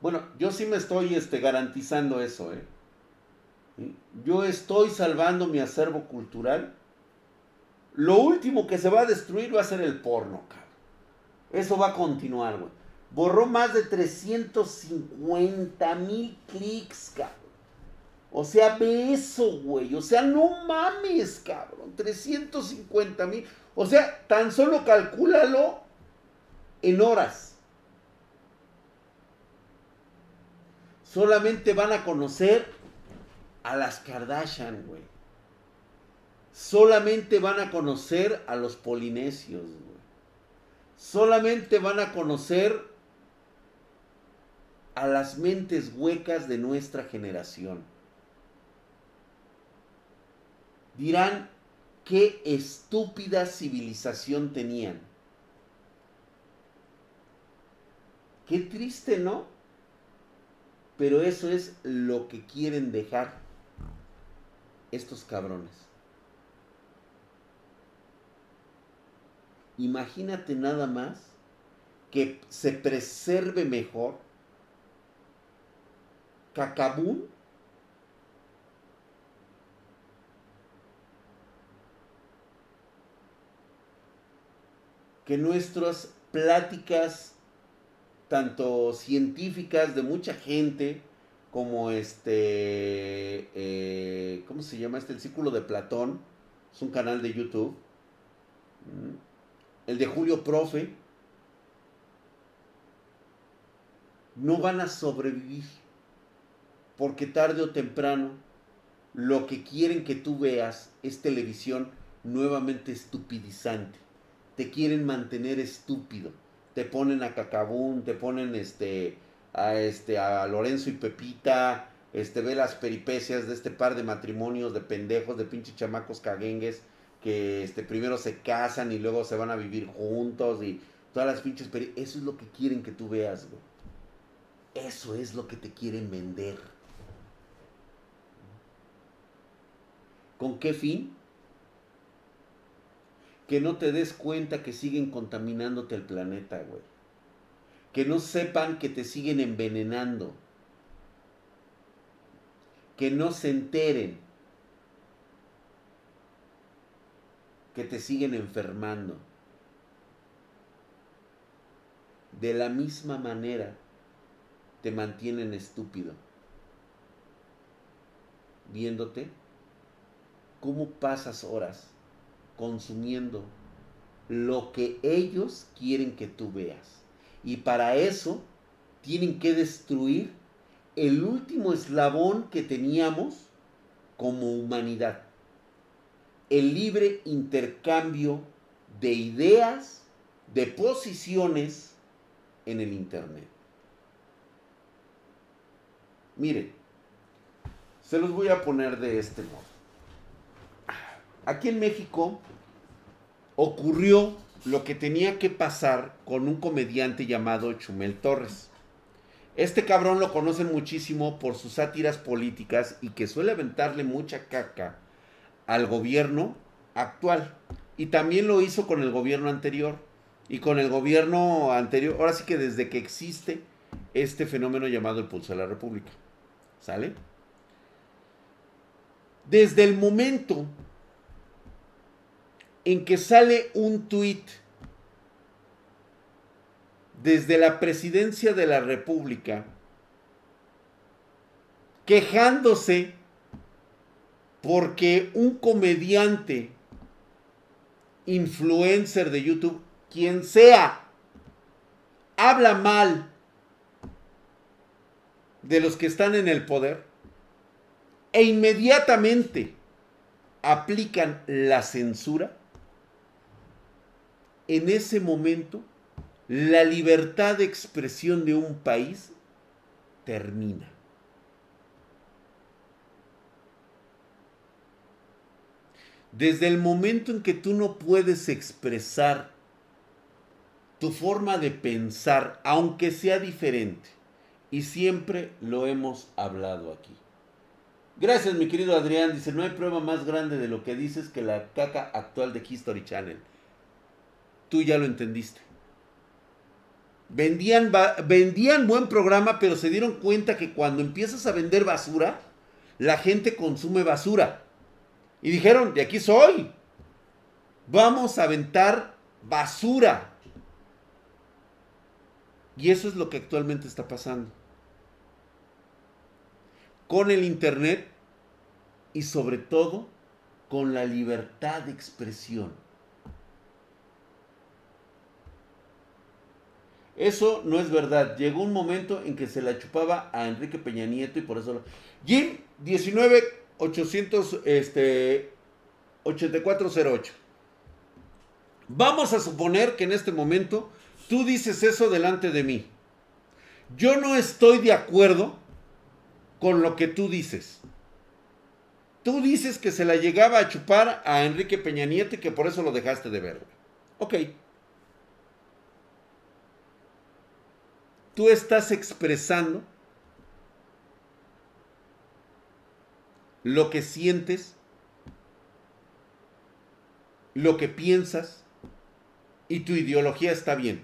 Bueno, yo sí me estoy este, garantizando eso, ¿eh? Yo estoy salvando mi acervo cultural. Lo último que se va a destruir va a ser el porno, cabrón. Eso va a continuar, güey. Borró más de 350 mil clics, cabrón. O sea, ve eso, güey. O sea, no mames, cabrón. 350 mil. O sea, tan solo calcúlalo en horas. Solamente van a conocer a las Kardashian, güey. Solamente van a conocer a los polinesios, güey. Solamente van a conocer a las mentes huecas de nuestra generación. Dirán, qué estúpida civilización tenían. Qué triste, ¿no? Pero eso es lo que quieren dejar estos cabrones. Imagínate nada más que se preserve mejor Cacabún que nuestras pláticas tanto científicas de mucha gente como este, eh, ¿cómo se llama este? El Círculo de Platón, es un canal de YouTube. Mm. El de Julio Profe. No van a sobrevivir. Porque tarde o temprano lo que quieren que tú veas es televisión nuevamente estupidizante. Te quieren mantener estúpido. Te ponen a Cacabún, te ponen este a, este, a Lorenzo y Pepita, este, ve las peripecias de este par de matrimonios de pendejos, de pinches chamacos caguengues, que este, primero se casan y luego se van a vivir juntos y todas las pinches Eso es lo que quieren que tú veas, Eso es lo que te quieren vender. ¿Con qué fin? Que no te des cuenta que siguen contaminándote el planeta, güey que no sepan que te siguen envenenando, que no se enteren que te siguen enfermando. De la misma manera te mantienen estúpido, viéndote cómo pasas horas consumiendo lo que ellos quieren que tú veas. Y para eso tienen que destruir el último eslabón que teníamos como humanidad. El libre intercambio de ideas, de posiciones en el Internet. Miren, se los voy a poner de este modo. Aquí en México ocurrió lo que tenía que pasar con un comediante llamado Chumel Torres. Este cabrón lo conocen muchísimo por sus sátiras políticas y que suele aventarle mucha caca al gobierno actual. Y también lo hizo con el gobierno anterior. Y con el gobierno anterior, ahora sí que desde que existe este fenómeno llamado el pulso de la República. ¿Sale? Desde el momento en que sale un tuit desde la presidencia de la República quejándose porque un comediante, influencer de YouTube, quien sea, habla mal de los que están en el poder e inmediatamente aplican la censura, en ese momento la libertad de expresión de un país termina. Desde el momento en que tú no puedes expresar tu forma de pensar, aunque sea diferente, y siempre lo hemos hablado aquí. Gracias, mi querido Adrián. Dice, no hay prueba más grande de lo que dices que la caca actual de History Channel. Tú ya lo entendiste. Vendían, vendían buen programa, pero se dieron cuenta que cuando empiezas a vender basura, la gente consume basura. Y dijeron, de aquí soy. Vamos a aventar basura. Y eso es lo que actualmente está pasando. Con el Internet y sobre todo con la libertad de expresión. Eso no es verdad. Llegó un momento en que se la chupaba a Enrique Peña Nieto y por eso... Lo... Jim 19800 este 8408. Vamos a suponer que en este momento tú dices eso delante de mí. Yo no estoy de acuerdo con lo que tú dices. Tú dices que se la llegaba a chupar a Enrique Peña Nieto y que por eso lo dejaste de ver. Ok. Tú estás expresando lo que sientes, lo que piensas y tu ideología está bien.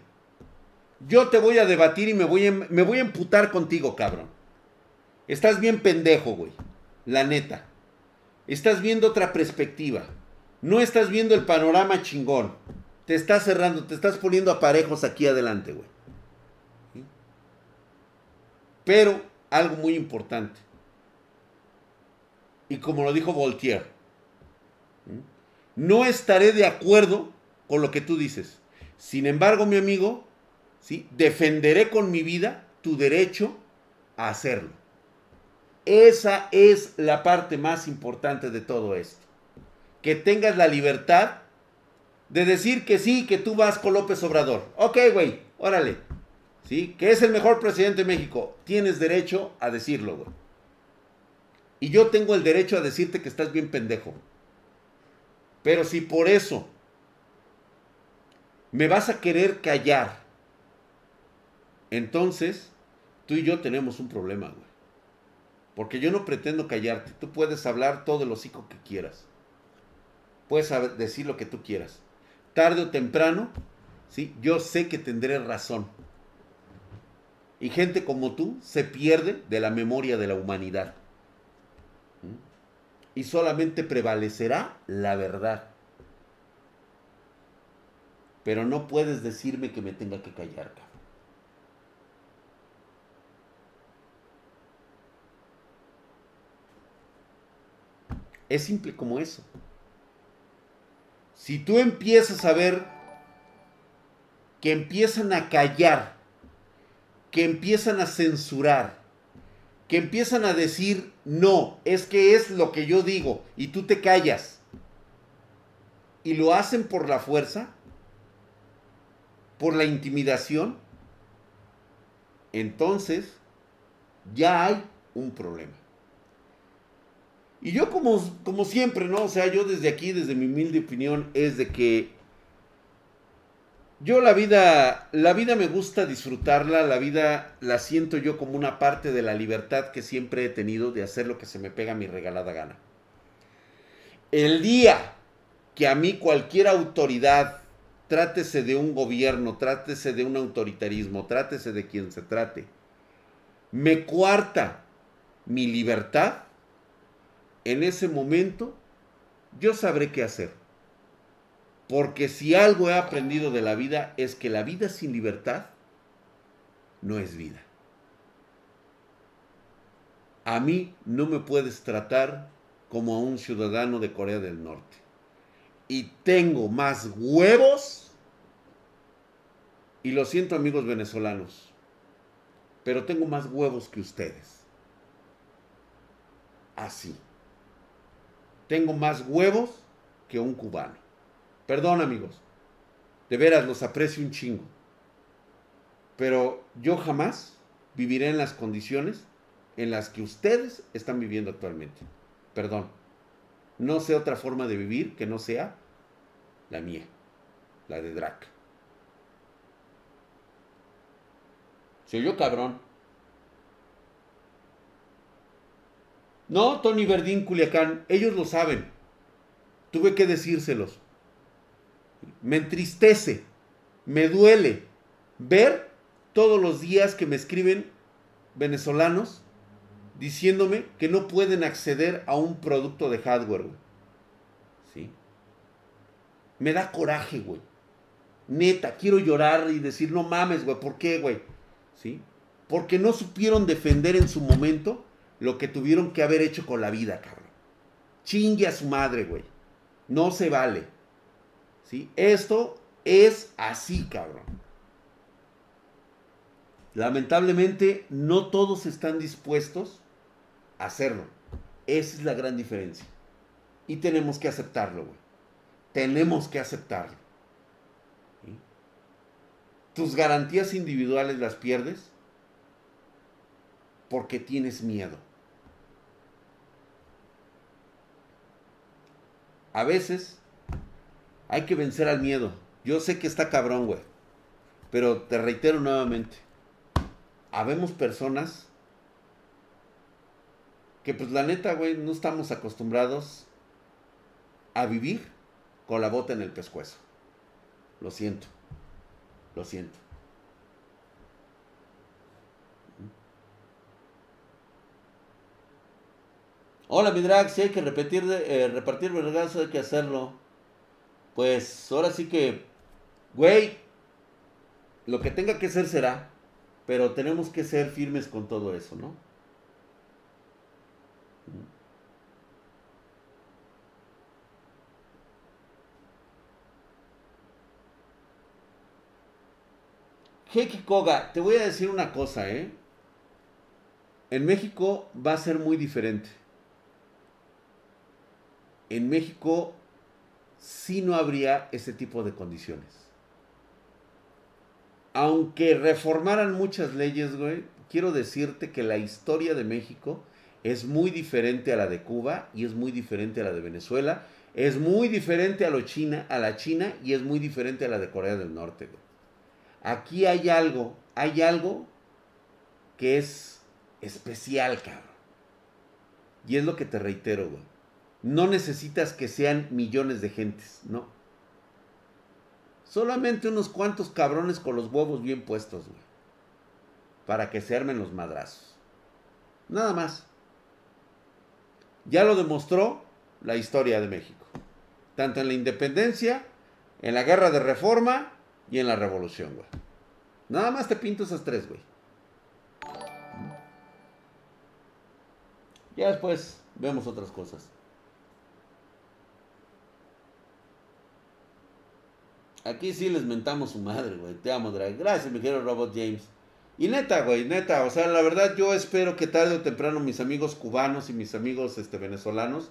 Yo te voy a debatir y me voy a, me voy a emputar contigo, cabrón. Estás bien pendejo, güey. La neta. Estás viendo otra perspectiva. No estás viendo el panorama chingón. Te estás cerrando, te estás poniendo aparejos aquí adelante, güey. Pero algo muy importante. Y como lo dijo Voltaire, no estaré de acuerdo con lo que tú dices. Sin embargo, mi amigo, ¿sí? defenderé con mi vida tu derecho a hacerlo. Esa es la parte más importante de todo esto. Que tengas la libertad de decir que sí, que tú vas con López Obrador. Ok, güey, órale. ¿Sí? Que es el mejor presidente de México. Tienes derecho a decirlo, güey. Y yo tengo el derecho a decirte que estás bien pendejo. Pero si por eso me vas a querer callar, entonces tú y yo tenemos un problema, güey. Porque yo no pretendo callarte. Tú puedes hablar todo el hocico que quieras. Puedes decir lo que tú quieras. Tarde o temprano, ¿sí? Yo sé que tendré razón. Y gente como tú se pierde de la memoria de la humanidad. ¿Mm? Y solamente prevalecerá la verdad. Pero no puedes decirme que me tenga que callar, cabrón. Es simple como eso. Si tú empiezas a ver que empiezan a callar que empiezan a censurar, que empiezan a decir, no, es que es lo que yo digo y tú te callas. Y lo hacen por la fuerza, por la intimidación. Entonces, ya hay un problema. Y yo como, como siempre, ¿no? O sea, yo desde aquí, desde mi humilde opinión, es de que yo la vida, la vida me gusta disfrutarla, la vida la siento yo como una parte de la libertad que siempre he tenido de hacer lo que se me pega mi regalada gana. El día que a mí cualquier autoridad, trátese de un gobierno, trátese de un autoritarismo, trátese de quien se trate, me cuarta mi libertad, en ese momento yo sabré qué hacer. Porque si algo he aprendido de la vida es que la vida sin libertad no es vida. a mí no me puedes tratar como a un ciudadano de Corea del Norte. Y tengo más huevos. Y lo siento amigos venezolanos. Pero tengo más huevos que ustedes. Así. Tengo más huevos que un cubano. Perdón amigos. De veras los aprecio un chingo. Pero yo jamás viviré en las condiciones en las que ustedes están viviendo actualmente. Perdón. No sé otra forma de vivir que no sea la mía, la de Drac. Se oyó cabrón. No, Tony Verdín, Culiacán, ellos lo saben. Tuve que decírselos. Me entristece, me duele ver todos los días que me escriben venezolanos diciéndome que no pueden acceder a un producto de hardware. ¿Sí? Me da coraje, güey. Neta, quiero llorar y decir, no mames, güey, ¿por qué, güey? ¿Sí? Porque no supieron defender en su momento lo que tuvieron que haber hecho con la vida, cabrón. Chingue a su madre, güey. No se vale. Esto es así, cabrón. Lamentablemente, no todos están dispuestos hacerlo. Esa es la gran diferencia. Y tenemos que aceptarlo, güey. Tenemos que aceptarlo. Tus garantías individuales las pierdes porque tienes miedo. A veces hay que vencer al miedo. Yo sé que está cabrón, güey. Pero te reitero nuevamente. Habemos personas que pues la neta, güey, no estamos acostumbrados a vivir con la bota en el pescuezo. Lo siento. Lo siento. Hola, mi drag, si hay que repetir, eh, repartir vergazo, hay que hacerlo. Pues ahora sí que, güey, lo que tenga que ser será, pero tenemos que ser firmes con todo eso, ¿no? Heiki Koga, te voy a decir una cosa, ¿eh? En México va a ser muy diferente. En México sí no habría ese tipo de condiciones. Aunque reformaran muchas leyes, güey, quiero decirte que la historia de México es muy diferente a la de Cuba y es muy diferente a la de Venezuela, es muy diferente a, lo China, a la China y es muy diferente a la de Corea del Norte. Aquí hay algo, hay algo que es especial, cabrón. Y es lo que te reitero, güey. No necesitas que sean millones de gentes, no. Solamente unos cuantos cabrones con los huevos bien puestos, güey. Para que se armen los madrazos. Nada más. Ya lo demostró la historia de México. Tanto en la independencia, en la guerra de reforma y en la revolución, güey. Nada más te pinto esas tres, güey. Ya después vemos otras cosas. Aquí sí les mentamos su madre, güey. Te amo, Drag. Gracias, mi querido Robot James. Y neta, güey, neta. O sea, la verdad yo espero que tarde o temprano mis amigos cubanos y mis amigos este, venezolanos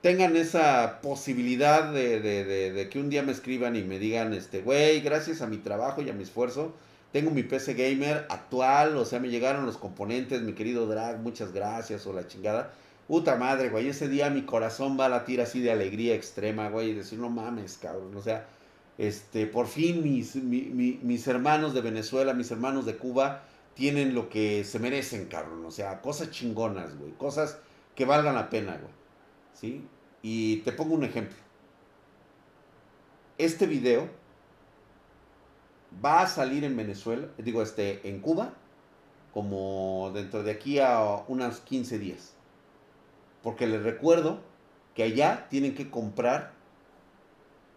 tengan esa posibilidad de, de, que un día me escriban y me digan, este, güey, gracias a mi trabajo y a mi esfuerzo, tengo mi PC gamer actual, o sea, me llegaron los componentes, mi querido Drag, muchas gracias, o la chingada. Puta madre, güey, ese día mi corazón va a latir así de alegría extrema, güey, y decir, no mames, cabrón, o sea, este, por fin mis, mis hermanos de Venezuela, mis hermanos de Cuba, tienen lo que se merecen, cabrón, o sea, cosas chingonas, güey, cosas que valgan la pena, güey. ¿sí? Y te pongo un ejemplo. Este video va a salir en Venezuela, digo, este, en Cuba, como dentro de aquí a unos 15 días. Porque les recuerdo que allá tienen que comprar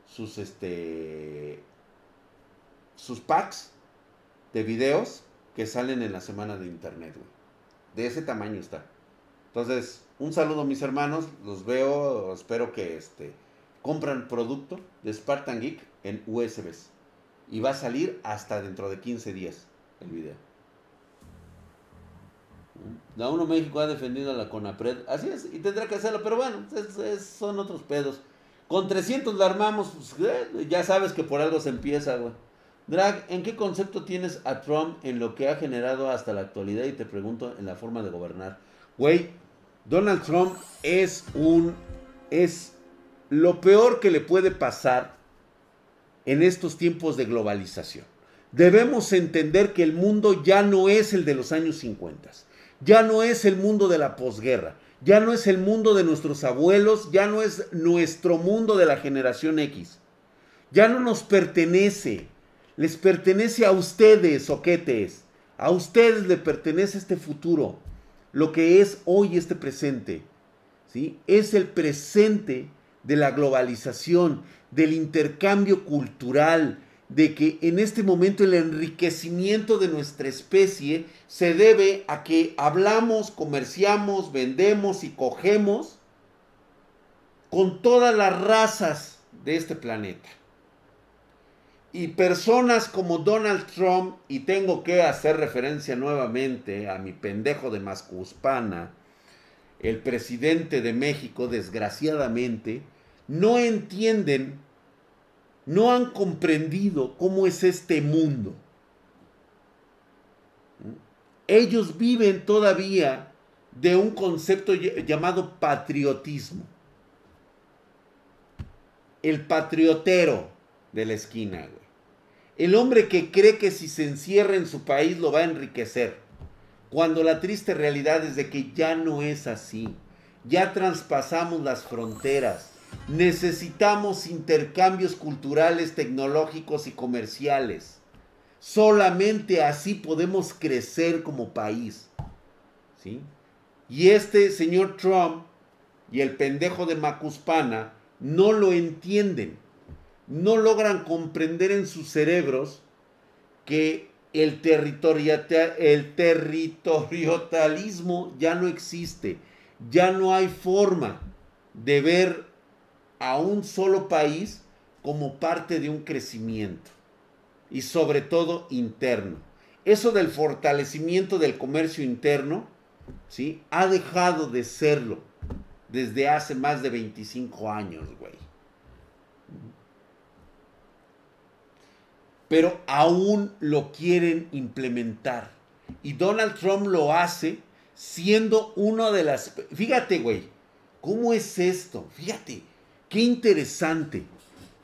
sus, este, sus packs de videos que salen en la semana de internet, De ese tamaño está. Entonces, un saludo mis hermanos, los veo, espero que este, compran producto de Spartan Geek en USBs. Y va a salir hasta dentro de 15 días el video. La UNO México ha defendido a la CONAPRED. Así es, y tendrá que hacerlo, pero bueno, son otros pedos. Con 300 la armamos, pues, eh, ya sabes que por algo se empieza, güey. Drag, ¿en qué concepto tienes a Trump en lo que ha generado hasta la actualidad? Y te pregunto en la forma de gobernar. Güey, Donald Trump es un... es lo peor que le puede pasar en estos tiempos de globalización. Debemos entender que el mundo ya no es el de los años 50, ya no es el mundo de la posguerra, ya no es el mundo de nuestros abuelos, ya no es nuestro mundo de la generación X, ya no nos pertenece les pertenece a ustedes, soquetes. A ustedes le pertenece este futuro. Lo que es hoy este presente. ¿sí? Es el presente de la globalización, del intercambio cultural, de que en este momento el enriquecimiento de nuestra especie se debe a que hablamos, comerciamos, vendemos y cogemos con todas las razas de este planeta. Y personas como Donald Trump, y tengo que hacer referencia nuevamente a mi pendejo de Mascuspana, el presidente de México, desgraciadamente, no entienden, no han comprendido cómo es este mundo. Ellos viven todavía de un concepto llamado patriotismo. El patriotero de la esquina, güey. El hombre que cree que si se encierra en su país lo va a enriquecer. Cuando la triste realidad es de que ya no es así. Ya traspasamos las fronteras. Necesitamos intercambios culturales, tecnológicos y comerciales. Solamente así podemos crecer como país. ¿Sí? Y este señor Trump y el pendejo de Macuspana no lo entienden no logran comprender en sus cerebros que el, el territorialismo ya no existe, ya no hay forma de ver a un solo país como parte de un crecimiento y sobre todo interno. Eso del fortalecimiento del comercio interno, ¿sí? Ha dejado de serlo desde hace más de 25 años, güey. pero aún lo quieren implementar. Y Donald Trump lo hace siendo uno de las... Fíjate, güey, ¿cómo es esto? Fíjate, qué interesante.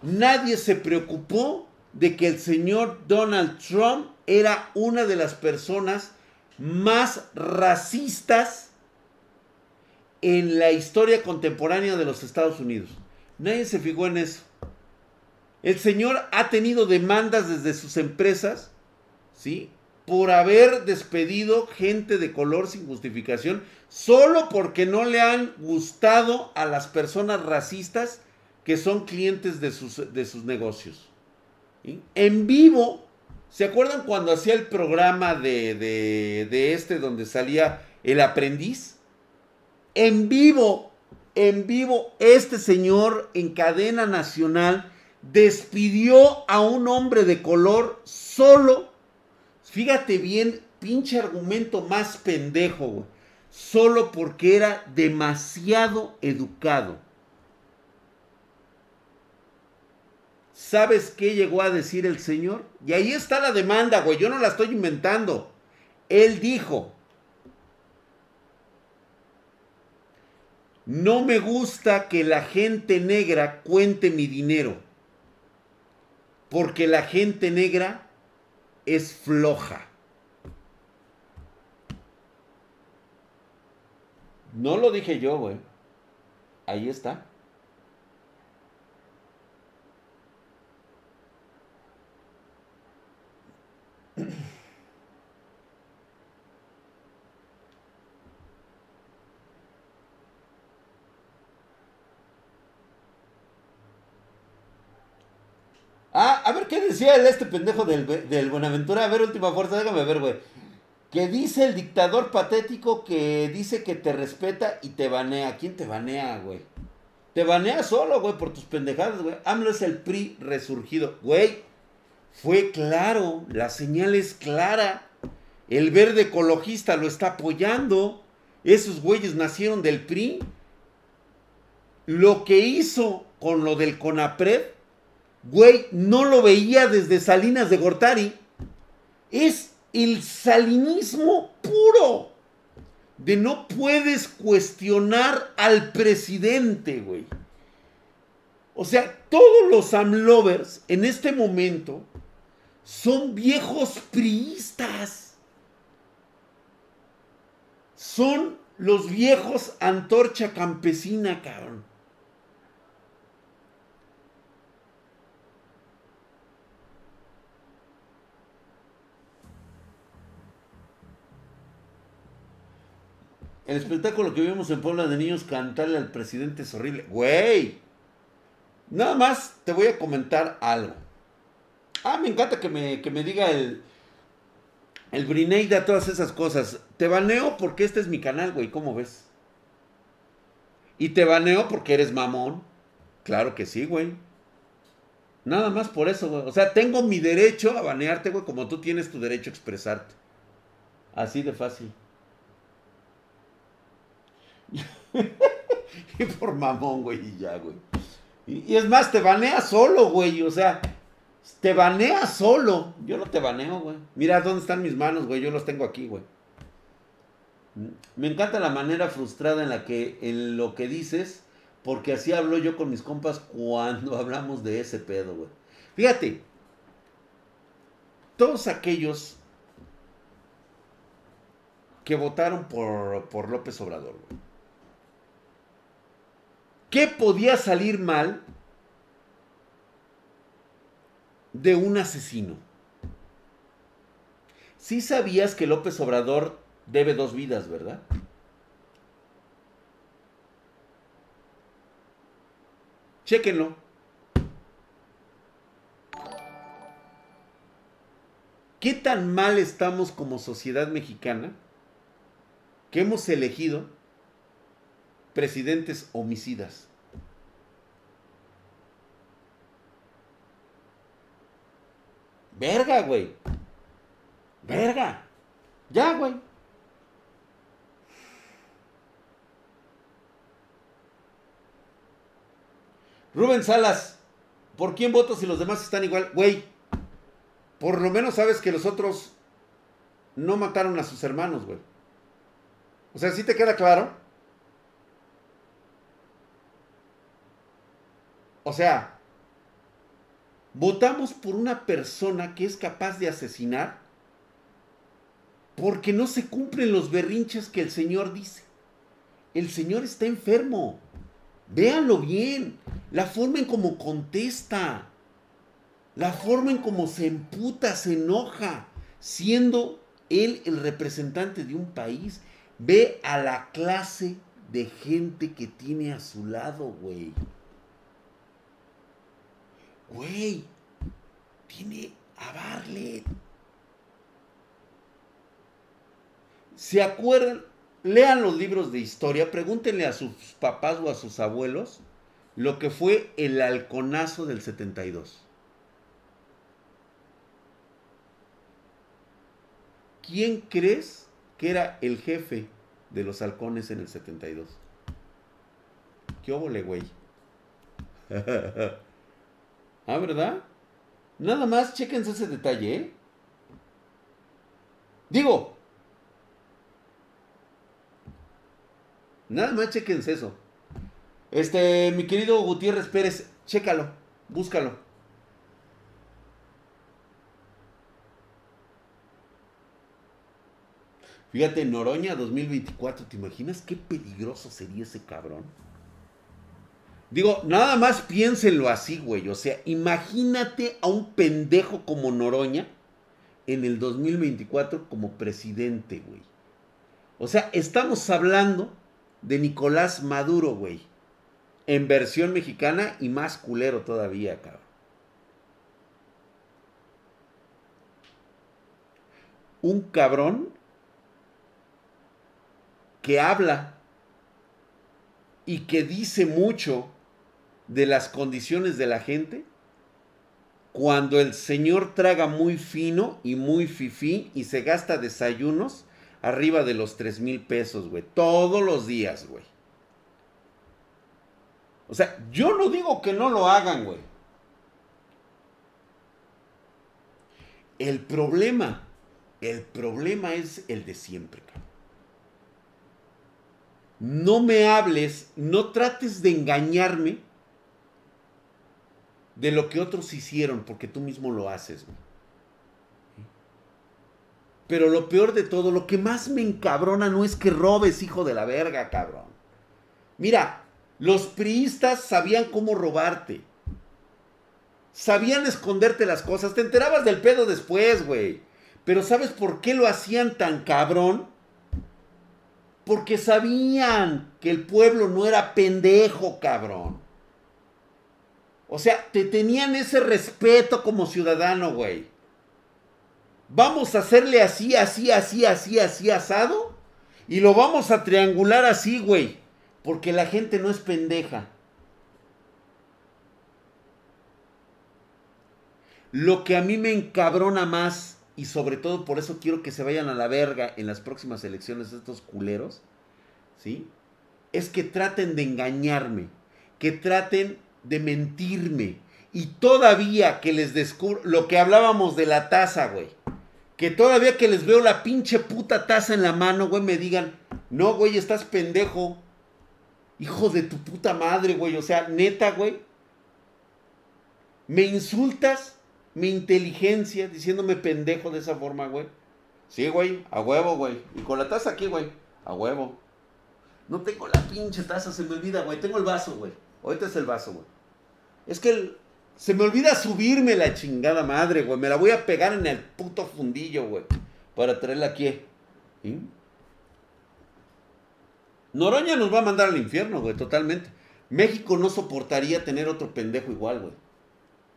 Nadie se preocupó de que el señor Donald Trump era una de las personas más racistas en la historia contemporánea de los Estados Unidos. Nadie se fijó en eso. El señor ha tenido demandas desde sus empresas, ¿sí? Por haber despedido gente de color sin justificación, solo porque no le han gustado a las personas racistas que son clientes de sus, de sus negocios. En vivo, ¿se acuerdan cuando hacía el programa de, de, de este donde salía el aprendiz? En vivo, en vivo, este señor en cadena nacional despidió a un hombre de color solo, fíjate bien, pinche argumento más pendejo, solo porque era demasiado educado. ¿Sabes qué llegó a decir el Señor? Y ahí está la demanda, güey, yo no la estoy inventando. Él dijo, no me gusta que la gente negra cuente mi dinero porque la gente negra es floja. No lo dije yo, güey. Ahí está. Ah, a ver qué decía el este pendejo del, del Buenaventura. A ver, última fuerza, déjame ver, güey. Que dice el dictador patético que dice que te respeta y te banea. ¿Quién te banea, güey? Te banea solo, güey, por tus pendejadas, güey. AMLO es el PRI resurgido. Güey, fue claro, la señal es clara. El verde ecologista lo está apoyando. Esos güeyes nacieron del PRI. Lo que hizo con lo del CONAPRED, güey, no lo veía desde Salinas de Gortari. Es el salinismo puro. De no puedes cuestionar al presidente, güey. O sea, todos los AMLovers en este momento son viejos priistas. Son los viejos antorcha campesina, cabrón. El espectáculo que vimos en Puebla de niños cantarle al presidente es horrible. Güey. Nada más te voy a comentar algo. Ah, me encanta que me, que me diga el, el Brineida todas esas cosas. Te baneo porque este es mi canal, güey. ¿Cómo ves? Y te baneo porque eres mamón. Claro que sí, güey. Nada más por eso, güey. O sea, tengo mi derecho a banearte, güey, como tú tienes tu derecho a expresarte. Así de fácil. y por mamón, güey, y ya, güey. Y, es más, te banea solo, güey. O sea, te banea solo. Yo no te baneo, güey. Mira dónde están mis manos, güey. Yo los tengo aquí, güey. Me encanta la manera frustrada en la que, en lo que dices, porque así hablo yo con mis compas cuando hablamos de ese pedo, güey. Fíjate, todos aquellos que votaron por, por López Obrador, güey ¿Qué podía salir mal de un asesino? Sí sabías que López Obrador debe dos vidas, ¿verdad? Chéquenlo. ¿Qué tan mal estamos como sociedad mexicana que hemos elegido presidentes homicidas. Verga, güey. Verga. Ya, güey. Rubén Salas, ¿por quién voto si los demás están igual? Güey, por lo menos sabes que los otros no mataron a sus hermanos, güey. O sea, ¿sí te queda claro? O sea, votamos por una persona que es capaz de asesinar porque no se cumplen los berrinches que el Señor dice. El Señor está enfermo. Véanlo bien. La forma en cómo contesta. La forma en cómo se emputa, se enoja, siendo él el representante de un país. Ve a la clase de gente que tiene a su lado, güey. Güey, tiene a Barlet. ¿Se acuerdan? Lean los libros de historia, pregúntenle a sus papás o a sus abuelos lo que fue el halconazo del 72. ¿Quién crees que era el jefe de los halcones en el 72? ¿Qué óvole, güey? Ah, ¿verdad? Nada más, chéquense ese detalle, ¿eh? Digo, nada más chéquense eso. Este, mi querido Gutiérrez Pérez, chécalo, búscalo. Fíjate, Noroña 2024, ¿te imaginas qué peligroso sería ese cabrón? Digo, nada más piénsenlo así, güey. O sea, imagínate a un pendejo como Noroña en el 2024 como presidente, güey. O sea, estamos hablando de Nicolás Maduro, güey. En versión mexicana y más culero todavía, cabrón. Un cabrón que habla y que dice mucho de las condiciones de la gente cuando el señor traga muy fino y muy fifí y se gasta desayunos arriba de los 3 mil pesos, güey. Todos los días, güey. O sea, yo no digo que no lo hagan, güey. El problema, el problema es el de siempre. No me hables, no trates de engañarme de lo que otros hicieron, porque tú mismo lo haces. Pero lo peor de todo, lo que más me encabrona no es que robes, hijo de la verga, cabrón. Mira, los priistas sabían cómo robarte. Sabían esconderte las cosas. Te enterabas del pedo después, güey. Pero ¿sabes por qué lo hacían tan cabrón? Porque sabían que el pueblo no era pendejo, cabrón. O sea, te tenían ese respeto como ciudadano, güey. Vamos a hacerle así, así, así, así, así, asado. Y lo vamos a triangular así, güey. Porque la gente no es pendeja. Lo que a mí me encabrona más, y sobre todo por eso quiero que se vayan a la verga en las próximas elecciones estos culeros, ¿sí? Es que traten de engañarme, que traten de mentirme. Y todavía que les descubro lo que hablábamos de la taza, güey. Que todavía que les veo la pinche puta taza en la mano, güey, me digan, no, güey, estás pendejo. Hijo de tu puta madre, güey. O sea, neta, güey. Me insultas mi inteligencia diciéndome pendejo de esa forma, güey. Sí, güey, a huevo, güey. Y con la taza aquí, güey, a huevo. No tengo la pinche taza, se me olvida, güey. Tengo el vaso, güey. Ahorita es el vaso, güey. Es que se me olvida subirme la chingada madre, güey. Me la voy a pegar en el puto fundillo, güey. Para traerla aquí. Noroña nos va a mandar al infierno, güey, totalmente. México no soportaría tener otro pendejo igual, güey.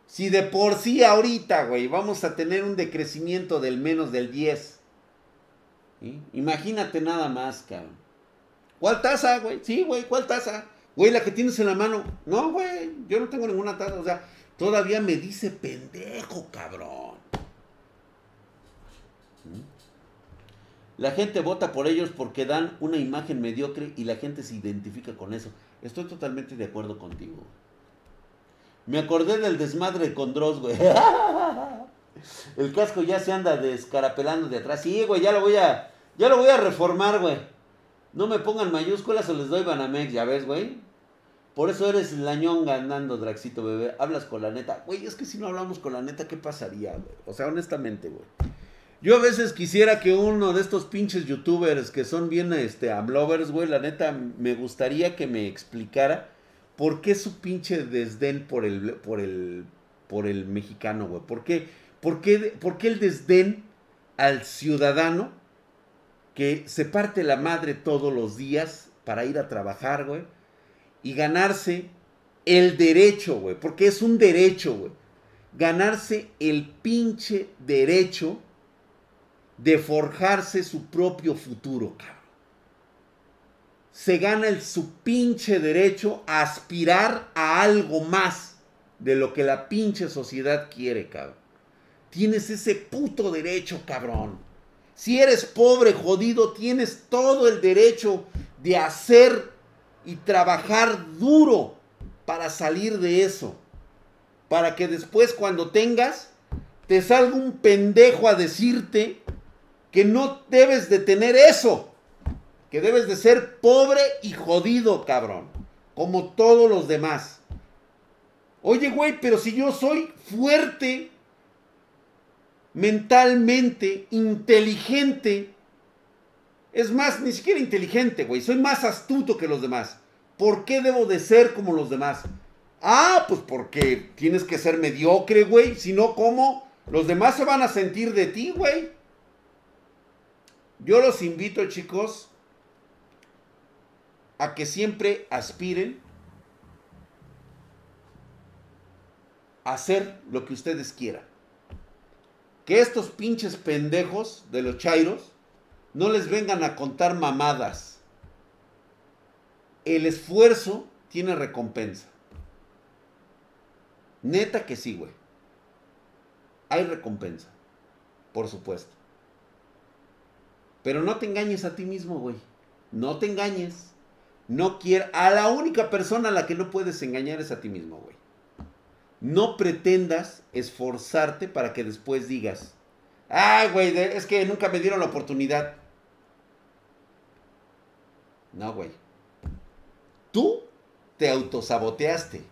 Si de por sí ahorita, güey, vamos a tener un decrecimiento del menos del 10. Imagínate nada más, cabrón. ¿Cuál taza, güey? Sí, güey, ¿cuál taza? Güey, la que tienes en la mano. No, güey, yo no tengo ninguna taza. O sea, todavía me dice pendejo, cabrón. ¿Mm? La gente vota por ellos porque dan una imagen mediocre y la gente se identifica con eso. Estoy totalmente de acuerdo contigo. Me acordé del desmadre con Dross, güey. El casco ya se anda descarapelando de atrás. Sí, güey, ya lo voy a. Ya lo voy a reformar, güey. No me pongan mayúsculas o les doy Banamex, ya ves, güey. Por eso eres lañón ganando, Draxito, bebé. Hablas con la neta. Güey, es que si no hablamos con la neta, ¿qué pasaría, güey? O sea, honestamente, güey. Yo a veces quisiera que uno de estos pinches youtubers que son bien, este, amlovers, güey, la neta, me gustaría que me explicara por qué su pinche desdén por el, por el, por el mexicano, güey. ¿Por qué, por, qué, ¿Por qué el desdén al ciudadano que se parte la madre todos los días para ir a trabajar, güey, y ganarse el derecho, güey, porque es un derecho, güey, ganarse el pinche derecho de forjarse su propio futuro, cabrón. Se gana el su pinche derecho a aspirar a algo más de lo que la pinche sociedad quiere, cabrón. Tienes ese puto derecho, cabrón. Si eres pobre, jodido, tienes todo el derecho de hacer y trabajar duro para salir de eso. Para que después cuando tengas, te salga un pendejo a decirte que no debes de tener eso. Que debes de ser pobre y jodido, cabrón. Como todos los demás. Oye, güey, pero si yo soy fuerte, mentalmente, inteligente. Es más, ni siquiera inteligente, güey. Soy más astuto que los demás. ¿Por qué debo de ser como los demás? Ah, pues porque tienes que ser mediocre, güey. Si no, ¿cómo? Los demás se van a sentir de ti, güey. Yo los invito, chicos, a que siempre aspiren a hacer lo que ustedes quieran que estos pinches pendejos de los chairos no les vengan a contar mamadas. el esfuerzo tiene recompensa. Neta que sí, güey. Hay recompensa, por supuesto. Pero no te engañes a ti mismo, güey. No te engañes. No quiero. A la única persona a la que no puedes engañar es a ti mismo, güey. No pretendas esforzarte para que después digas, ay, güey, es que nunca me dieron la oportunidad. No, güey. Tú te autosaboteaste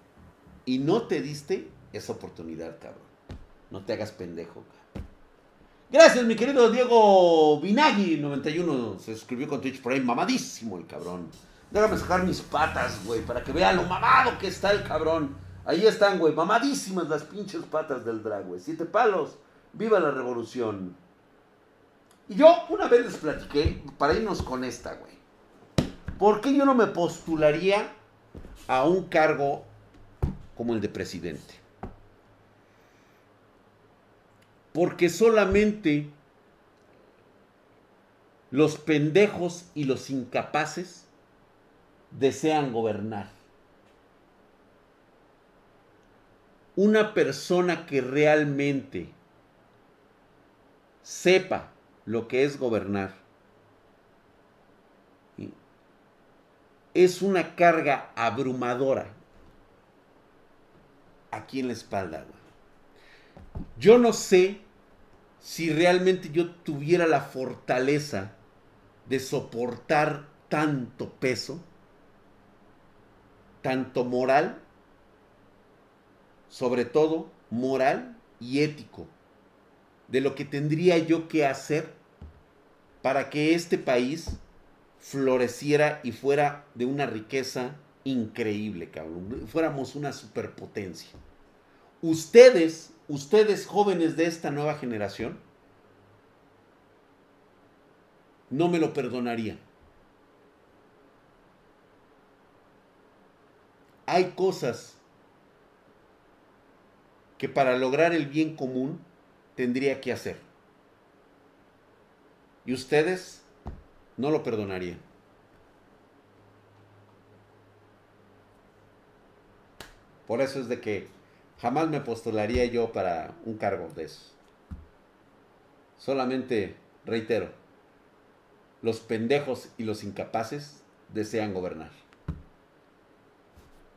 y no te diste esa oportunidad, cabrón. No te hagas pendejo, cabrón. Gracias, mi querido Diego Vinagui, 91. Se suscribió con Twitch Prime. Mamadísimo el cabrón. Déjame sacar mis patas, güey, para que vean lo mamado que está el cabrón. Ahí están, güey, mamadísimas las pinches patas del drag, güey. Siete palos. Viva la revolución. Y yo una vez les platiqué, para irnos con esta, güey. ¿Por qué yo no me postularía a un cargo como el de presidente? Porque solamente los pendejos y los incapaces desean gobernar. Una persona que realmente sepa lo que es gobernar es una carga abrumadora aquí en la espalda. Yo no sé si realmente yo tuviera la fortaleza de soportar tanto peso tanto moral, sobre todo moral y ético, de lo que tendría yo que hacer para que este país floreciera y fuera de una riqueza increíble, cabrón. Fuéramos una superpotencia. Ustedes, ustedes jóvenes de esta nueva generación, no me lo perdonarían. hay cosas que para lograr el bien común tendría que hacer. Y ustedes no lo perdonarían. Por eso es de que jamás me postularía yo para un cargo de eso. Solamente reitero, los pendejos y los incapaces desean gobernar.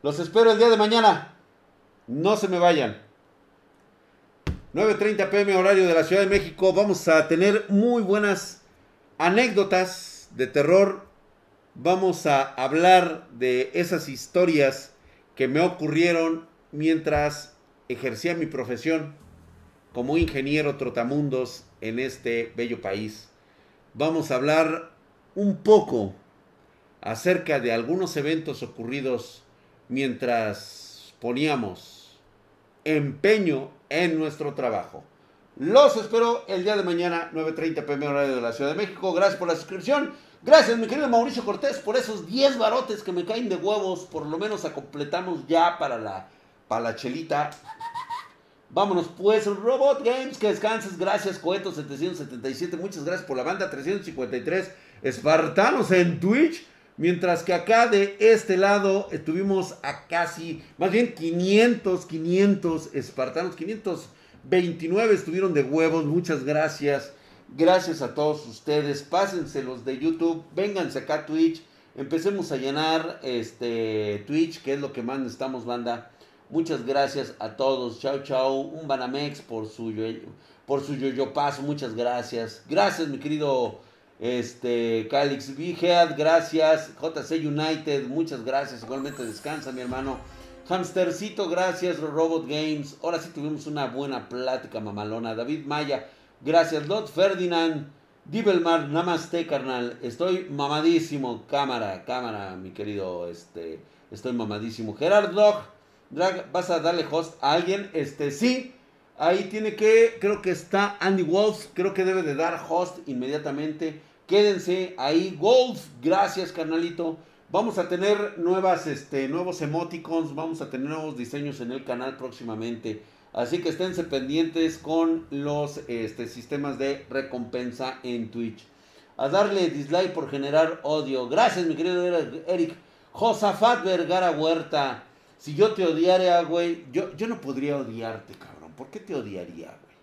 Los espero el día de mañana. No se me vayan. 9.30 pm horario de la Ciudad de México. Vamos a tener muy buenas anécdotas de terror. Vamos a hablar de esas historias que me ocurrieron mientras ejercía mi profesión como ingeniero trotamundos en este bello país. Vamos a hablar un poco acerca de algunos eventos ocurridos mientras poníamos empeño en nuestro trabajo. Los espero el día de mañana, 9.30 pm horario de la Ciudad de México. Gracias por la suscripción. Gracias, mi querido Mauricio Cortés, por esos 10 barotes que me caen de huevos. Por lo menos a completamos ya para la, para la chelita. Vámonos pues, Robot Games, que descanses. Gracias, Coeto 777. Muchas gracias por la banda 353. Espartanos en Twitch. Mientras que acá de este lado estuvimos a casi, más bien 500, 500 espartanos, 529 estuvieron de huevos, muchas gracias. Gracias a todos ustedes, pásense los de YouTube, vénganse acá a Twitch, empecemos a llenar este Twitch, que es lo que más necesitamos, banda. Muchas gracias a todos, chao chao, un Banamex por su, por su yo-yo paso, muchas gracias. Gracias mi querido este, Calix Head, gracias. JC United, muchas gracias. Igualmente descansa, mi hermano. Hamstercito, gracias. Robot Games, ahora sí tuvimos una buena plática mamalona. David Maya, gracias. Lot Ferdinand, Dibelmar, namaste, carnal. Estoy mamadísimo. Cámara, cámara, mi querido. Este, estoy mamadísimo. Gerard Drag, ¿vas a darle host a alguien? Este, sí. Ahí tiene que, creo que está Andy Wolf, creo que debe de dar host inmediatamente. Quédense ahí, Wolf, gracias carnalito. Vamos a tener nuevas, este, nuevos emoticons, vamos a tener nuevos diseños en el canal próximamente. Así que esténse pendientes con los este, sistemas de recompensa en Twitch. A darle dislike por generar odio. Gracias, mi querido Eric. Josafat Vergara Huerta. Si yo te odiara, güey, yo, yo no podría odiarte, cabrón. ¿Por qué te odiaría, güey?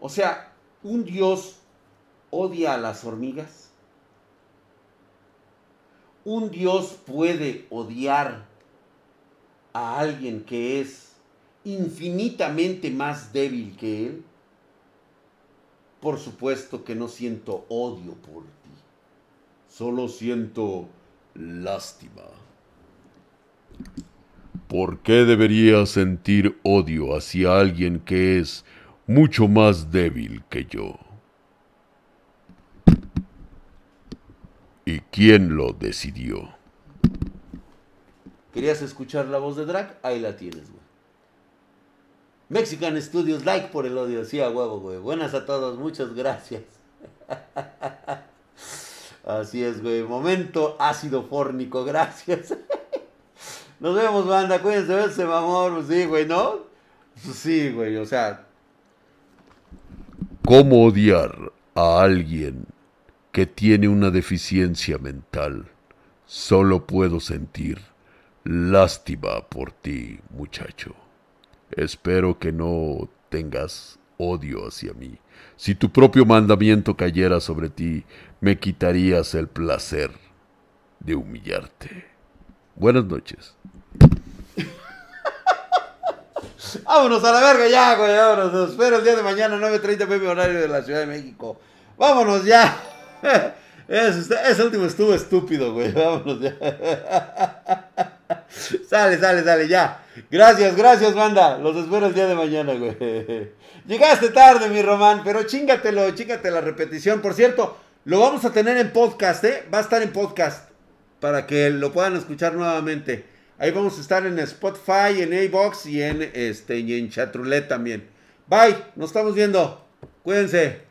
O sea, un dios odia a las hormigas. Un dios puede odiar a alguien que es infinitamente más débil que él. Por supuesto que no siento odio por ti. Solo siento lástima. ¿Por qué debería sentir odio hacia alguien que es mucho más débil que yo? ¿Y quién lo decidió? ¿Querías escuchar la voz de Drag? Ahí la tienes, güey. Mexican Studios, like por el odio. Sí, a huevo, güey. Buenas a todos, muchas gracias. Así es, güey. Momento ácido fórnico, gracias. Nos vemos, banda. Cuídense, ese amor. Pues sí, güey, ¿no? Sí, güey, o sea. ¿Cómo odiar a alguien que tiene una deficiencia mental? Solo puedo sentir lástima por ti, muchacho. Espero que no tengas odio hacia mí. Si tu propio mandamiento cayera sobre ti, me quitarías el placer de humillarte. Buenas noches. Vámonos a la verga ya, güey. Vámonos. Nos espero el día de mañana, 9.30 pm horario de la Ciudad de México. Vámonos ya. Ese, último estuvo estúpido, güey. Vámonos ya. Sale, sale, sale, ya. Gracias, gracias, banda. Los espero el día de mañana, güey. Llegaste tarde, mi Román, pero chingatelo, chingate la repetición. Por cierto, lo vamos a tener en podcast, ¿eh? Va a estar en podcast para que lo puedan escuchar nuevamente. Ahí vamos a estar en Spotify, en A-Box y en, este, y en Chatroulette también. Bye, nos estamos viendo. Cuídense.